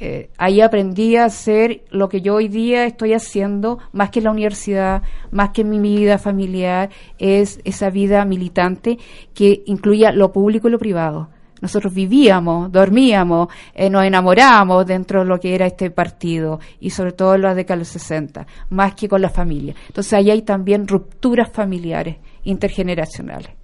eh, ahí aprendí a hacer lo que yo hoy día estoy haciendo, más que en la universidad, más que en mi vida familiar, es esa vida militante que incluía lo público y lo privado. Nosotros vivíamos, dormíamos, eh, nos enamoramos dentro de lo que era este partido y sobre todo en la década de los 60, más que con la familia. Entonces ahí hay también rupturas familiares, intergeneracionales.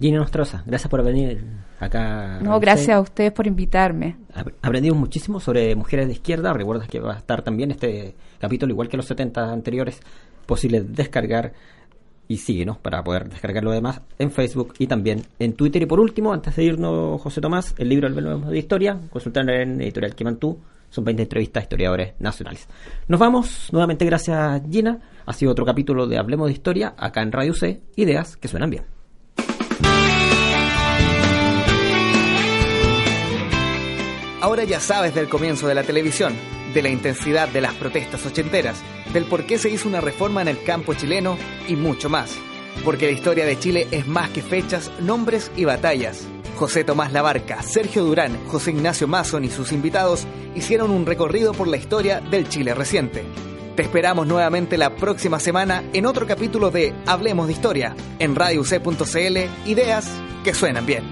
Gina Nostroza, gracias por venir acá. No, gracias a ustedes por invitarme. Aprendimos muchísimo sobre mujeres de izquierda. Recuerdas que va a estar también este capítulo, igual que los 70 anteriores, posible descargar. Y síguenos para poder descargar lo demás en Facebook y también en Twitter. Y por último, antes de irnos, José Tomás, el libro El Velo de Historia, consultar en Editorial Quimantú. Son 20 entrevistas a historiadores nacionales. Nos vamos. Nuevamente, gracias, Gina. Ha sido otro capítulo de Hablemos de Historia acá en Radio C. Ideas que suenan bien. Ahora ya sabes del comienzo de la televisión, de la intensidad de las protestas ochenteras, del por qué se hizo una reforma en el campo chileno y mucho más. Porque la historia de Chile es más que fechas, nombres y batallas. José Tomás Labarca, Sergio Durán, José Ignacio Mason y sus invitados hicieron un recorrido por la historia del Chile reciente. Te esperamos nuevamente la próxima semana en otro capítulo de Hablemos de Historia, en radioc.cl, ideas que suenan bien.